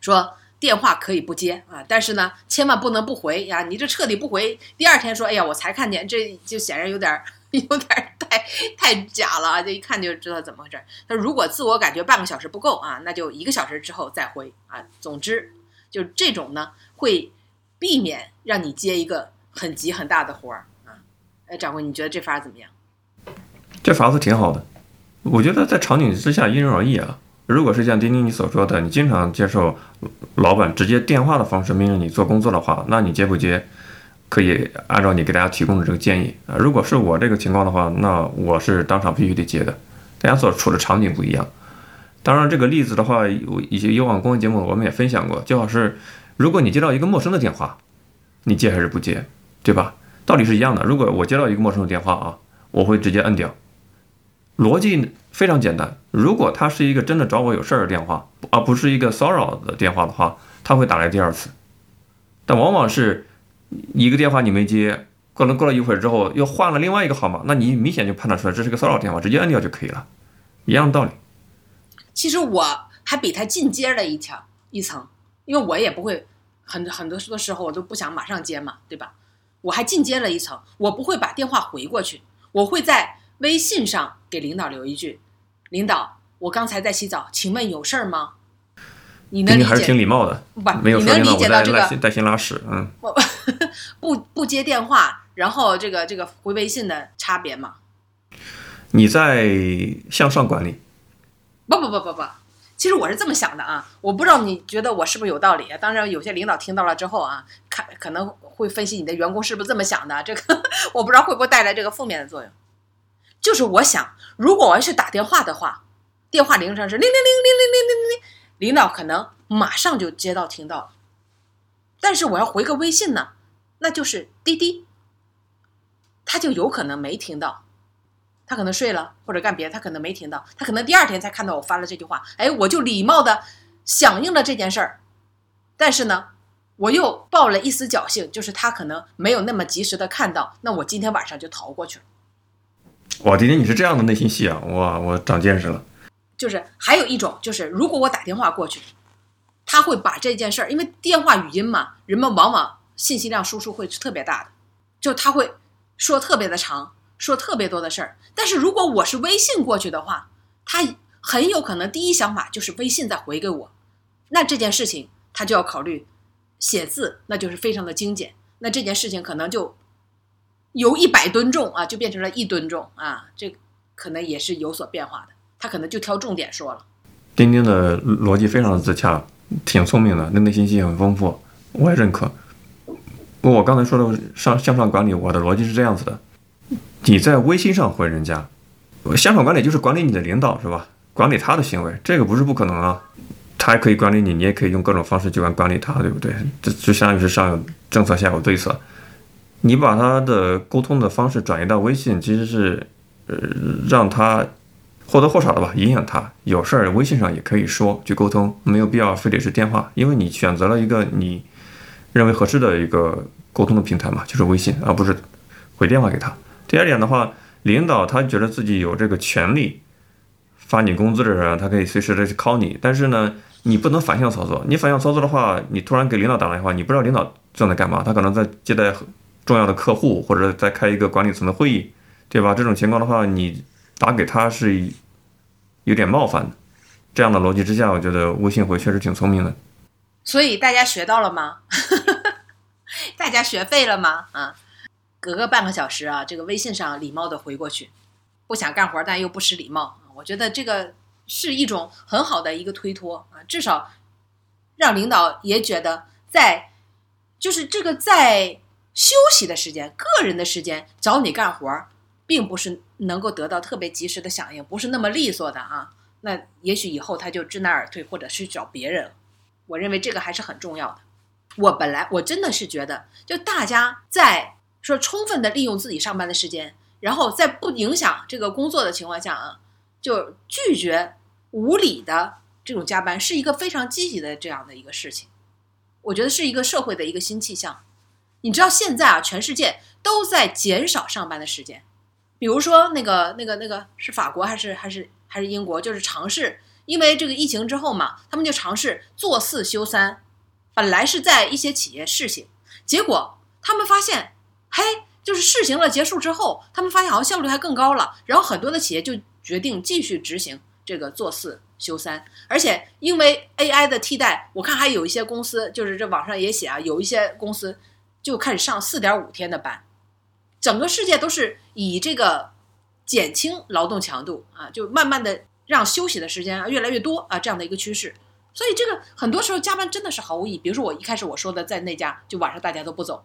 说电话可以不接啊，但是呢，千万不能不回呀。你这彻底不回，第二天说，哎呀，我才看见，这就显然有点儿 (laughs) 有点太太假了啊。这一看就知道怎么回事。他如果自我感觉半个小时不够啊，那就一个小时之后再回啊。总之，就这种呢，会避免让你接一个很急很大的活儿啊。哎，掌柜，你觉得这法怎么样？这法子挺好的，我觉得在场景之下因人而异啊。如果是像丁丁你所说的，你经常接受老板直接电话的方式命令你做工作的话，那你接不接，可以按照你给大家提供的这个建议啊。如果是我这个情况的话，那我是当场必须得接的。大家所处的场景不一样。当然，这个例子的话，一些以往公益节目我们也分享过，就好是如果你接到一个陌生的电话，你接还是不接，对吧？道理是一样的。如果我接到一个陌生的电话啊，我会直接摁掉。逻辑非常简单，如果他是一个真的找我有事儿的电话，而不是一个骚扰的电话的话，他会打来第二次。但往往是一个电话你没接，可能过了一会儿之后又换了另外一个号码，那你明显就判断出来这是个骚扰电话，直接摁掉就可以了，一样道理。其实我还比他进阶了一条一层，因为我也不会很很多多时候我都不想马上接嘛，对吧？我还进阶了一层，我不会把电话回过去，我会在微信上给领导留一句：“领导，我刚才在洗澡，请问有事儿吗？”你能理你还是挺解礼貌的，不？没有你能理解到这个带带薪拉屎，嗯，(laughs) 不不接电话，然后这个这个回微信的差别吗？你在向上管理，不不不不不，其实我是这么想的啊，我不知道你觉得我是不是有道理啊？当然，有些领导听到了之后啊，看可能会分析你的员工是不是这么想的，这个 (laughs) 我不知道会不会带来这个负面的作用。就是我想，如果我要是打电话的话，电话铃声是铃铃铃铃铃铃铃铃，领导可能马上就接到听到了，但是我要回个微信呢，那就是滴滴，他就有可能没听到。他可能睡了或者干别的，他可能没听到，他可能第二天才看到我发了这句话，哎，我就礼貌的响应了这件事儿，但是呢，我又抱了一丝侥幸，就是他可能没有那么及时的看到，那我今天晚上就逃过去了。哇，今天你是这样的内心戏啊，哇，我长见识了。就是还有一种就是，如果我打电话过去，他会把这件事儿，因为电话语音嘛，人们往往信息量输出会是特别大的，就他会说特别的长，说特别多的事儿。但是如果我是微信过去的话，他很有可能第一想法就是微信再回给我，那这件事情他就要考虑写字，那就是非常的精简，那这件事情可能就由一百吨重啊，就变成了一吨重啊，这可能也是有所变化的。他可能就挑重点说了。丁丁的逻辑非常的自洽，挺聪明的，那内心戏很丰富，我也认可。不过我刚才说的上向上管理，我的逻辑是这样子的：你在微信上回人家，向上管理就是管理你的领导是吧？管理他的行为，这个不是不可能啊。他还可以管理你，你也可以用各种方式去管管理他，对不对？这就相当于是上有政策下有对策。你把他的沟通的方式转移到微信，其实是呃让他或多或少的吧影响他。有事儿微信上也可以说去沟通，没有必要非得是电话，因为你选择了一个你认为合适的一个沟通的平台嘛，就是微信，而不是回电话给他。第二点的话，领导他觉得自己有这个权利发你工资的人，他可以随时的去 call 你，但是呢，你不能反向操作。你反向操作的话，你突然给领导打电话，你不知道领导正在干嘛，他可能在接待重要的客户，或者在开一个管理层的会议，对吧？这种情况的话，你打给他是有点冒犯的。这样的逻辑之下，我觉得微信回确实挺聪明的。所以大家学到了吗？(laughs) 大家学废了吗？啊，隔个半个小时啊，这个微信上礼貌的回过去，不想干活但又不失礼貌，我觉得这个是一种很好的一个推脱啊，至少让领导也觉得在就是这个在休息的时间、个人的时间找你干活，并不是能够得到特别及时的响应，不是那么利索的啊。那也许以后他就知难而退，或者是找别人。我认为这个还是很重要的。我本来我真的是觉得，就大家在说充分的利用自己上班的时间，然后在不影响这个工作的情况下啊，就拒绝无理的这种加班，是一个非常积极的这样的一个事情。我觉得是一个社会的一个新气象。你知道现在啊，全世界都在减少上班的时间，比如说那个那个那个是法国还是还是还是英国，就是尝试。因为这个疫情之后嘛，他们就尝试做四休三，本来是在一些企业试行，结果他们发现，嘿，就是试行了结束之后，他们发现好像效率还更高了，然后很多的企业就决定继续执行这个做四休三，而且因为 AI 的替代，我看还有一些公司，就是这网上也写啊，有一些公司就开始上四点五天的班，整个世界都是以这个减轻劳动强度啊，就慢慢的。让休息的时间啊越来越多啊，这样的一个趋势，所以这个很多时候加班真的是毫无意义。比如说我一开始我说的，在那家就晚上大家都不走，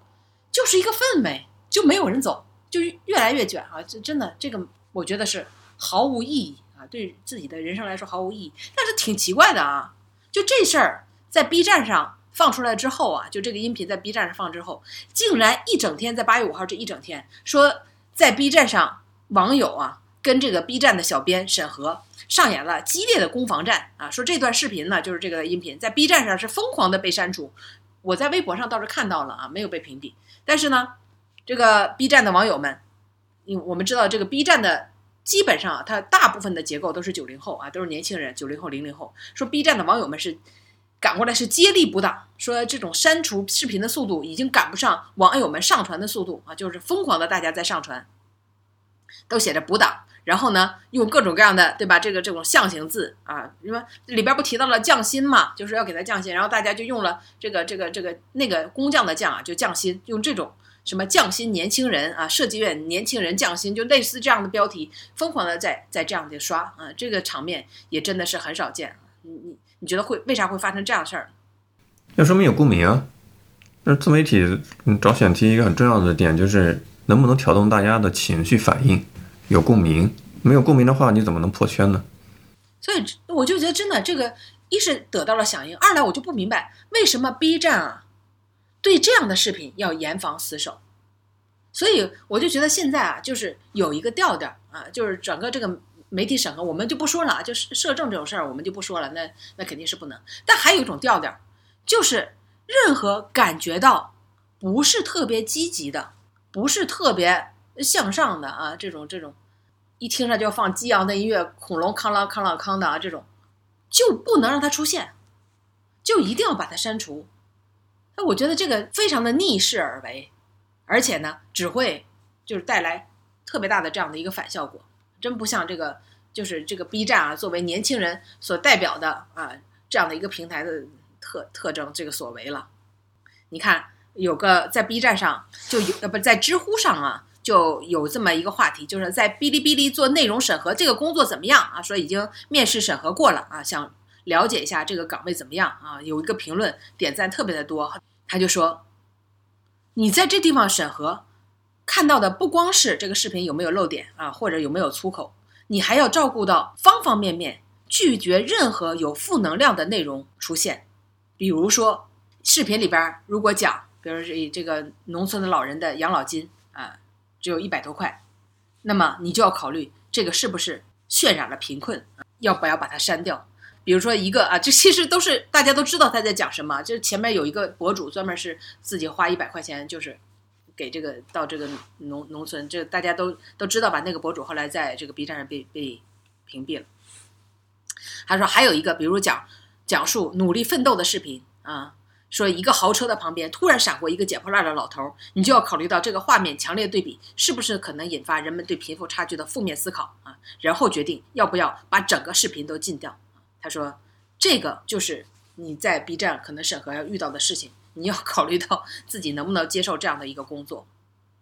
就是一个氛围，就没有人走，就越来越卷啊！这真的这个我觉得是毫无意义啊，对自己的人生来说毫无意义。但是挺奇怪的啊，就这事儿在 B 站上放出来之后啊，就这个音频在 B 站上放之后，竟然一整天在八月五号这一整天说在 B 站上网友啊跟这个 B 站的小编审核。上演了激烈的攻防战啊！说这段视频呢，就是这个音频，在 B 站上是疯狂的被删除，我在微博上倒是看到了啊，没有被屏蔽。但是呢，这个 B 站的网友们，因我们知道这个 B 站的基本上啊，它大部分的结构都是九零后啊，都是年轻人，九零后、零零后。说 B 站的网友们是赶过来是接力补档，说这种删除视频的速度已经赶不上网友们上传的速度啊，就是疯狂的大家在上传，都写着补档。然后呢，用各种各样的，对吧？这个这种象形字啊，因为里边不提到了匠心嘛，就是要给他匠心，然后大家就用了这个这个这个那个工匠的匠啊，就匠心，用这种什么匠心年轻人啊，设计院年轻人匠心，就类似这样的标题，疯狂的在在这样的刷啊，这个场面也真的是很少见。你你你觉得会为啥会发生这样的事儿？那说明有共鸣啊。那自媒体嗯找选题一个很重要的点就是能不能调动大家的情绪反应。有共鸣，没有共鸣的话，你怎么能破圈呢？所以我就觉得真的这个，一是得到了响应，二来我就不明白为什么 B 站啊对这样的视频要严防死守。所以我就觉得现在啊，就是有一个调调啊，就是整个这个媒体审核，我们就不说了啊，就是摄政这种事儿我们就不说了，那那肯定是不能。但还有一种调调，就是任何感觉到不是特别积极的，不是特别。向上的啊，这种这种，一听上就要放激昂的音乐，恐龙康啷康啷康的啊，这种就不能让它出现，就一定要把它删除。那我觉得这个非常的逆势而为，而且呢，只会就是带来特别大的这样的一个反效果，真不像这个就是这个 B 站啊，作为年轻人所代表的啊这样的一个平台的特特征这个所为了。你看，有个在 B 站上就有呃不在知乎上啊。就有这么一个话题，就是在哔哩哔哩做内容审核这个工作怎么样啊？说已经面试审核过了啊，想了解一下这个岗位怎么样啊？有一个评论点赞特别的多，他就说：“你在这地方审核，看到的不光是这个视频有没有漏点啊，或者有没有粗口，你还要照顾到方方面面，拒绝任何有负能量的内容出现。比如说视频里边如果讲，比如这这个农村的老人的养老金啊。”只有一百多块，那么你就要考虑这个是不是渲染了贫困，要不要把它删掉？比如说一个啊，这其实都是大家都知道他在讲什么，就是前面有一个博主专门是自己花一百块钱，就是给这个到这个农农村，这大家都都知道吧？那个博主后来在这个 B 站上被被屏蔽了。他说还有一个，比如讲讲述努力奋斗的视频啊。说一个豪车的旁边突然闪过一个捡破烂的老头，你就要考虑到这个画面强烈对比是不是可能引发人们对贫富差距的负面思考啊，然后决定要不要把整个视频都禁掉。他说，这个就是你在 B 站可能审核要遇到的事情，你要考虑到自己能不能接受这样的一个工作。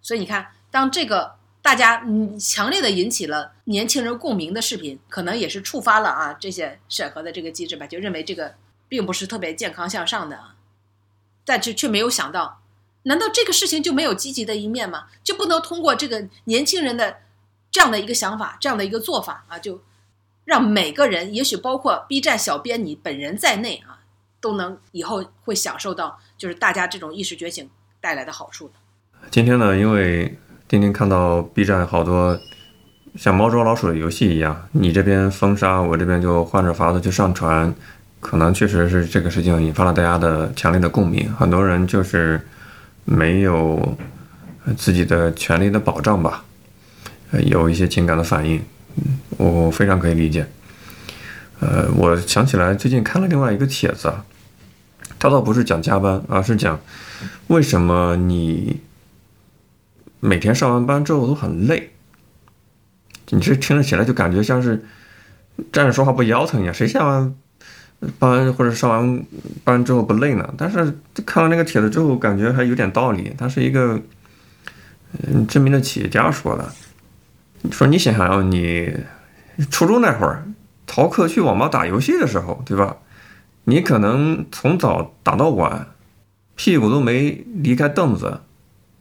所以你看，当这个大家嗯强烈的引起了年轻人共鸣的视频，可能也是触发了啊这些审核的这个机制吧，就认为这个并不是特别健康向上的。但是却没有想到，难道这个事情就没有积极的一面吗？就不能通过这个年轻人的这样的一个想法、这样的一个做法啊，就让每个人，也许包括 B 站小编你本人在内啊，都能以后会享受到就是大家这种意识觉醒带来的好处。今天呢，因为丁丁看到 B 站好多像猫捉老鼠的游戏一样，你这边封杀，我这边就换着法子去上传。可能确实是这个事情引发了大家的强烈的共鸣，很多人就是没有自己的权利的保障吧，有一些情感的反应，我非常可以理解。呃，我想起来最近看了另外一个帖子，他倒不是讲加班，而是讲为什么你每天上完班之后都很累，你这听着起来就感觉像是站着说话不腰疼一样，谁下完？班或者上完班之后不累呢？但是看了那个帖子之后，感觉还有点道理。他是一个嗯知名的企业家说的，说你想想，你初中那会儿逃课去网吧打游戏的时候，对吧？你可能从早打到晚，屁股都没离开凳子，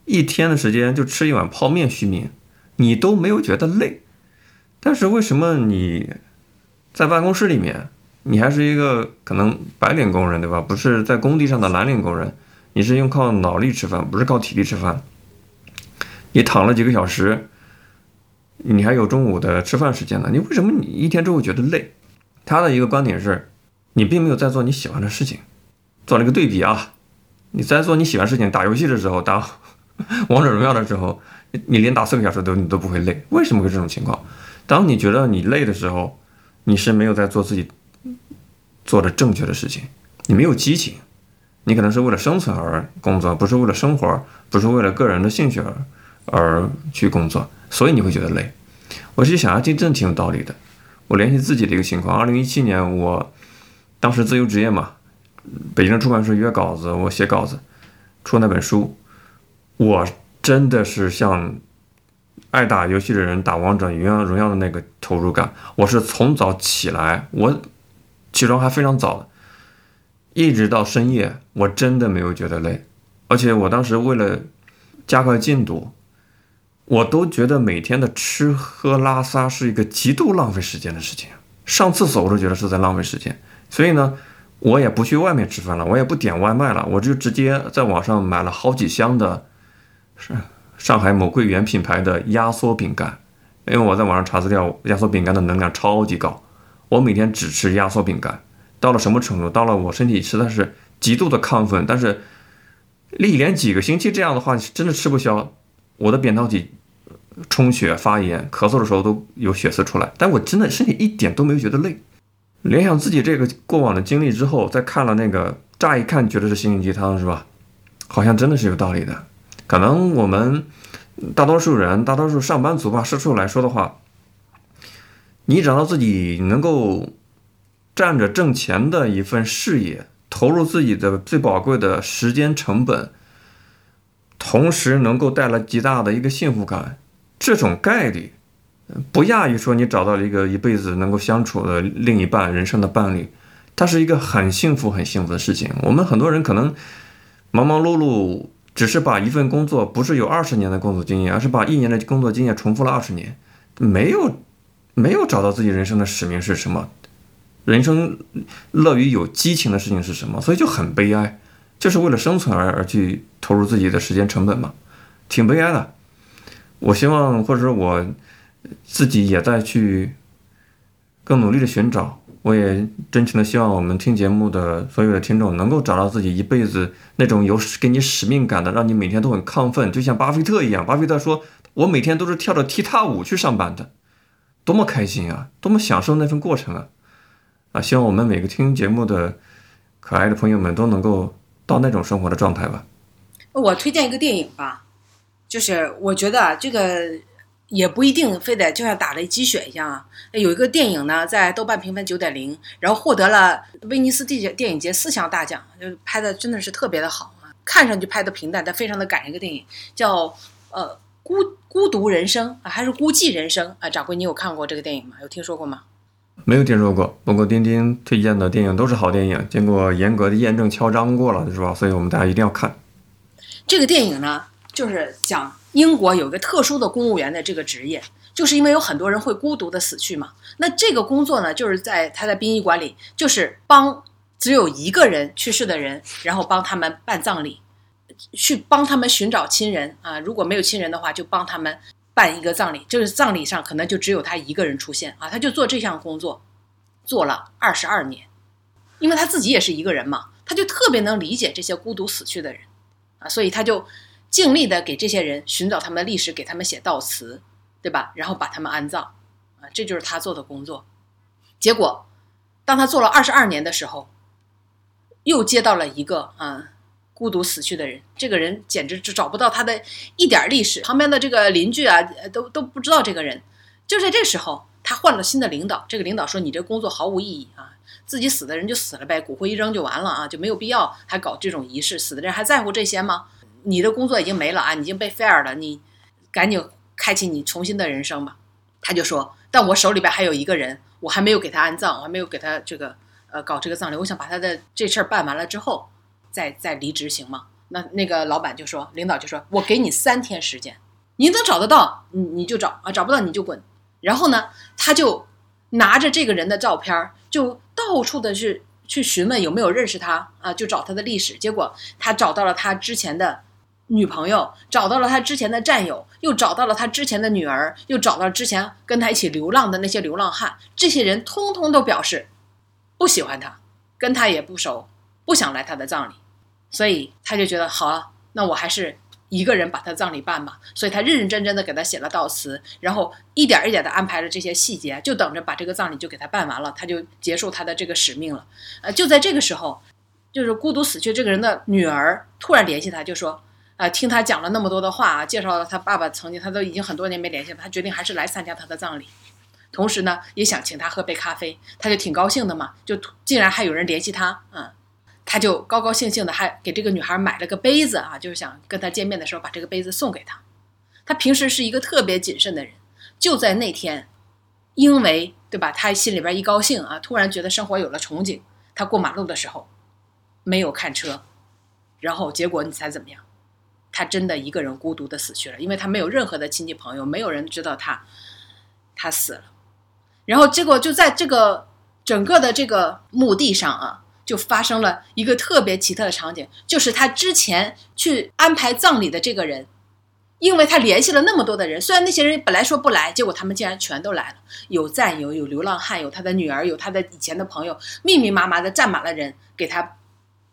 一天的时间就吃一碗泡面续命，你都没有觉得累。但是为什么你在办公室里面？你还是一个可能白领工人，对吧？不是在工地上的蓝领工人，你是用靠脑力吃饭，不是靠体力吃饭。你躺了几个小时，你还有中午的吃饭时间呢。你为什么你一天之后觉得累？他的一个观点是，你并没有在做你喜欢的事情。做了一个对比啊，你在做你喜欢事情，打游戏的时候，打 (laughs) 王者荣耀的时候，你连打四个小时都你都不会累，为什么会这种情况？当你觉得你累的时候，你是没有在做自己做的正确的事情，你没有激情，你可能是为了生存而工作，不是为了生活，不是为了个人的兴趣而而去工作，所以你会觉得累。我其实想想，这真的挺有道理的。我联系自己的一个情况，二零一七年我当时自由职业嘛，北京的出版社约稿子，我写稿子，出那本书，我真的是像爱打游戏的人打王者荣耀荣耀的那个投入感，我是从早起来，我起床还非常早，一直到深夜，我真的没有觉得累，而且我当时为了加快进度。我都觉得每天的吃喝拉撒是一个极度浪费时间的事情，上厕所我都觉得是在浪费时间。所以呢，我也不去外面吃饭了，我也不点外卖了，我就直接在网上买了好几箱的，是上海某桂圆品牌的压缩饼干。因为我在网上查资料，压缩饼干的能量超级高，我每天只吃压缩饼干。到了什么程度？到了我身体实在是极度的亢奋，但是历连几个星期这样的话，真的吃不消。我的扁桃体充血发炎，咳嗽的时候都有血丝出来，但我真的身体一点都没有觉得累。联想自己这个过往的经历之后，再看了那个，乍一看觉得是心灵鸡汤，是吧？好像真的是有道理的。可能我们大多数人，大多数上班族吧，社畜来说的话，你找到自己能够站着挣钱的一份事业，投入自己的最宝贵的时间成本。同时能够带来极大的一个幸福感，这种概率，不亚于说你找到了一个一辈子能够相处的另一半、人生的伴侣，它是一个很幸福、很幸福的事情。我们很多人可能忙忙碌碌，只是把一份工作不是有二十年的工作经验，而是把一年的工作经验重复了二十年，没有没有找到自己人生的使命是什么，人生乐于有激情的事情是什么，所以就很悲哀。就是为了生存而而去投入自己的时间成本嘛，挺悲哀的。我希望，或者说我自己也在去更努力的寻找。我也真诚的希望我们听节目的所有的听众能够找到自己一辈子那种有给你使命感的，让你每天都很亢奋，就像巴菲特一样。巴菲特说：“我每天都是跳着踢踏舞去上班的，多么开心啊，多么享受那份过程啊！”啊，希望我们每个听节目的可爱的朋友们都能够。到那种生活的状态吧。我推荐一个电影吧，就是我觉得这个也不一定非得就像打了鸡血一样啊。有一个电影呢，在豆瓣评分九点零，然后获得了威尼斯电电影节四项大奖，就拍的真的是特别的好啊。看上去拍的平淡，但非常的感人。一个电影叫呃孤孤独人生啊，还是孤寂人生啊？掌柜，你有看过这个电影吗？有听说过吗？没有听说过，不过钉钉推荐的电影都是好电影，经过严格的验证敲章过了，是吧？所以我们大家一定要看。这个电影呢，就是讲英国有一个特殊的公务员的这个职业，就是因为有很多人会孤独的死去嘛。那这个工作呢，就是在他在殡仪馆里，就是帮只有一个人去世的人，然后帮他们办葬礼，去帮他们寻找亲人啊。如果没有亲人的话，就帮他们。办一个葬礼，就是葬礼上可能就只有他一个人出现啊，他就做这项工作，做了二十二年，因为他自己也是一个人嘛，他就特别能理解这些孤独死去的人啊，所以他就尽力的给这些人寻找他们的历史，给他们写悼词，对吧？然后把他们安葬啊，这就是他做的工作。结果，当他做了二十二年的时候，又接到了一个啊。孤独死去的人，这个人简直就找不到他的一点历史，旁边的这个邻居啊，都都不知道这个人。就在这时候，他换了新的领导，这个领导说：“你这工作毫无意义啊，自己死的人就死了呗，骨灰一扔就完了啊，就没有必要还搞这种仪式。死的人还在乎这些吗？你的工作已经没了啊，已经被 fire 了，你赶紧开启你重新的人生吧。”他就说：“但我手里边还有一个人，我还没有给他安葬，我还没有给他这个呃搞这个葬礼，我想把他的这事儿办完了之后。”再再离职行吗？那那个老板就说，领导就说，我给你三天时间，你能找得到，你你就找啊，找不到你就滚。然后呢，他就拿着这个人的照片，就到处的去去询问有没有认识他啊，就找他的历史。结果他找到了他之前的女朋友，找到了他之前的战友，又找到了他之前的女儿，又找到之前跟他一起流浪的那些流浪汉。这些人通通都表示不喜欢他，跟他也不熟，不想来他的葬礼。所以他就觉得好啊，那我还是一个人把他葬礼办吧，所以他认认真真的给他写了悼词，然后一点一点的安排了这些细节，就等着把这个葬礼就给他办完了，他就结束他的这个使命了。呃，就在这个时候，就是孤独死去这个人的女儿突然联系他，就说，呃，听他讲了那么多的话啊，介绍了他爸爸曾经，他都已经很多年没联系了，他决定还是来参加他的葬礼。同时呢，也想请他喝杯咖啡，他就挺高兴的嘛，就竟然还有人联系他，嗯，他就高高兴兴的还给这个女孩买了个杯子啊，就是想跟他见面的时候把这个杯子送给他。他平时是一个特别谨慎的人，就在那天，因为对吧，他心里边一高兴啊，突然觉得生活有了憧憬，他过马路的时候没有看车，然后结果你猜怎么样？他真的一个人孤独的死去了，因为他没有任何的亲戚朋友，没有人知道他，他死了。然后结果就在这个整个的这个墓地上啊，就发生了一个特别奇特的场景，就是他之前去安排葬礼的这个人，因为他联系了那么多的人，虽然那些人本来说不来，结果他们竟然全都来了，有战友，有流浪汉，有他的女儿，有他的以前的朋友，密密麻麻的站满了人，给他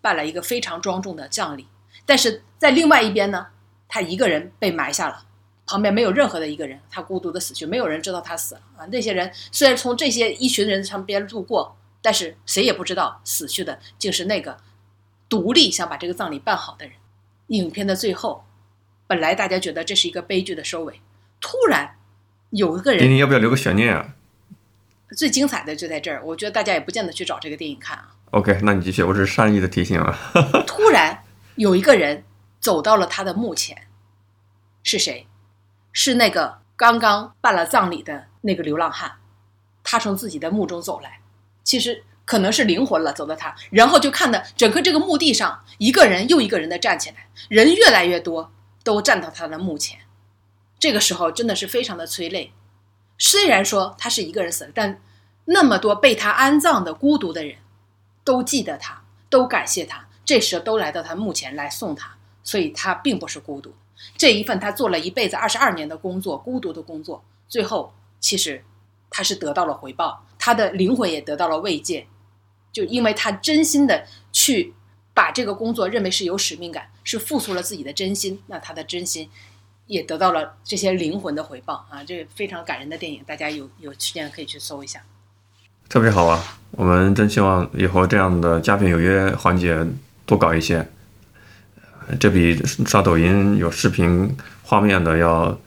办了一个非常庄重的葬礼。但是在另外一边呢，他一个人被埋下了。旁边没有任何的一个人，他孤独的死去，没有人知道他死了啊！那些人虽然从这些一群人旁边路过，但是谁也不知道死去的竟是那个独立想把这个葬礼办好的人。影片的最后，本来大家觉得这是一个悲剧的收尾，突然有一个人，丁丁要不要留个悬念啊最精彩的就在这儿，我觉得大家也不见得去找这个电影看啊。？OK，那你继续，我只是善意的提醒啊。(laughs) 突然有一个人走到了他的墓前，是谁？是那个刚刚办了葬礼的那个流浪汉，他从自己的墓中走来，其实可能是灵魂了，走到他，然后就看到整个这个墓地上一个人又一个人的站起来，人越来越多，都站到他的墓前。这个时候真的是非常的催泪。虽然说他是一个人死了，但那么多被他安葬的孤独的人，都记得他，都感谢他，这时都来到他墓前来送他，所以他并不是孤独。这一份他做了一辈子二十二年的工作，孤独的工作，最后其实他是得到了回报，他的灵魂也得到了慰藉，就因为他真心的去把这个工作认为是有使命感，是付出了自己的真心，那他的真心也得到了这些灵魂的回报啊！这非常感人的电影，大家有有时间可以去搜一下。特别好啊！我们真希望以后这样的佳品有约环节多搞一些，这比刷抖音有视频画面的要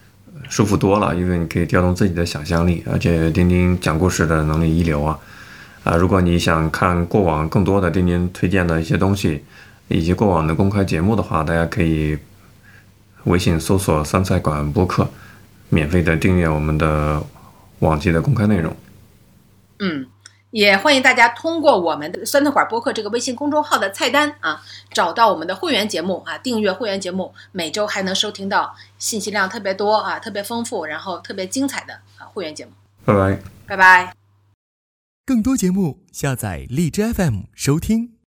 舒服多了，因为你可以调动自己的想象力，而且钉钉讲故事的能力一流啊！啊，如果你想看过往更多的钉钉推荐的一些东西，以及过往的公开节目的话，大家可以微信搜索“酸菜馆播客”，免费的订阅我们的往期的公开内容。嗯，也欢迎大家通过我们的酸菜馆播客这个微信公众号的菜单啊，找到我们的会员节目啊，订阅会员节目，每周还能收听到信息量特别多啊、特别丰富，然后特别精彩的啊会员节目。拜拜。拜拜。更多节目下载荔枝 FM 收听。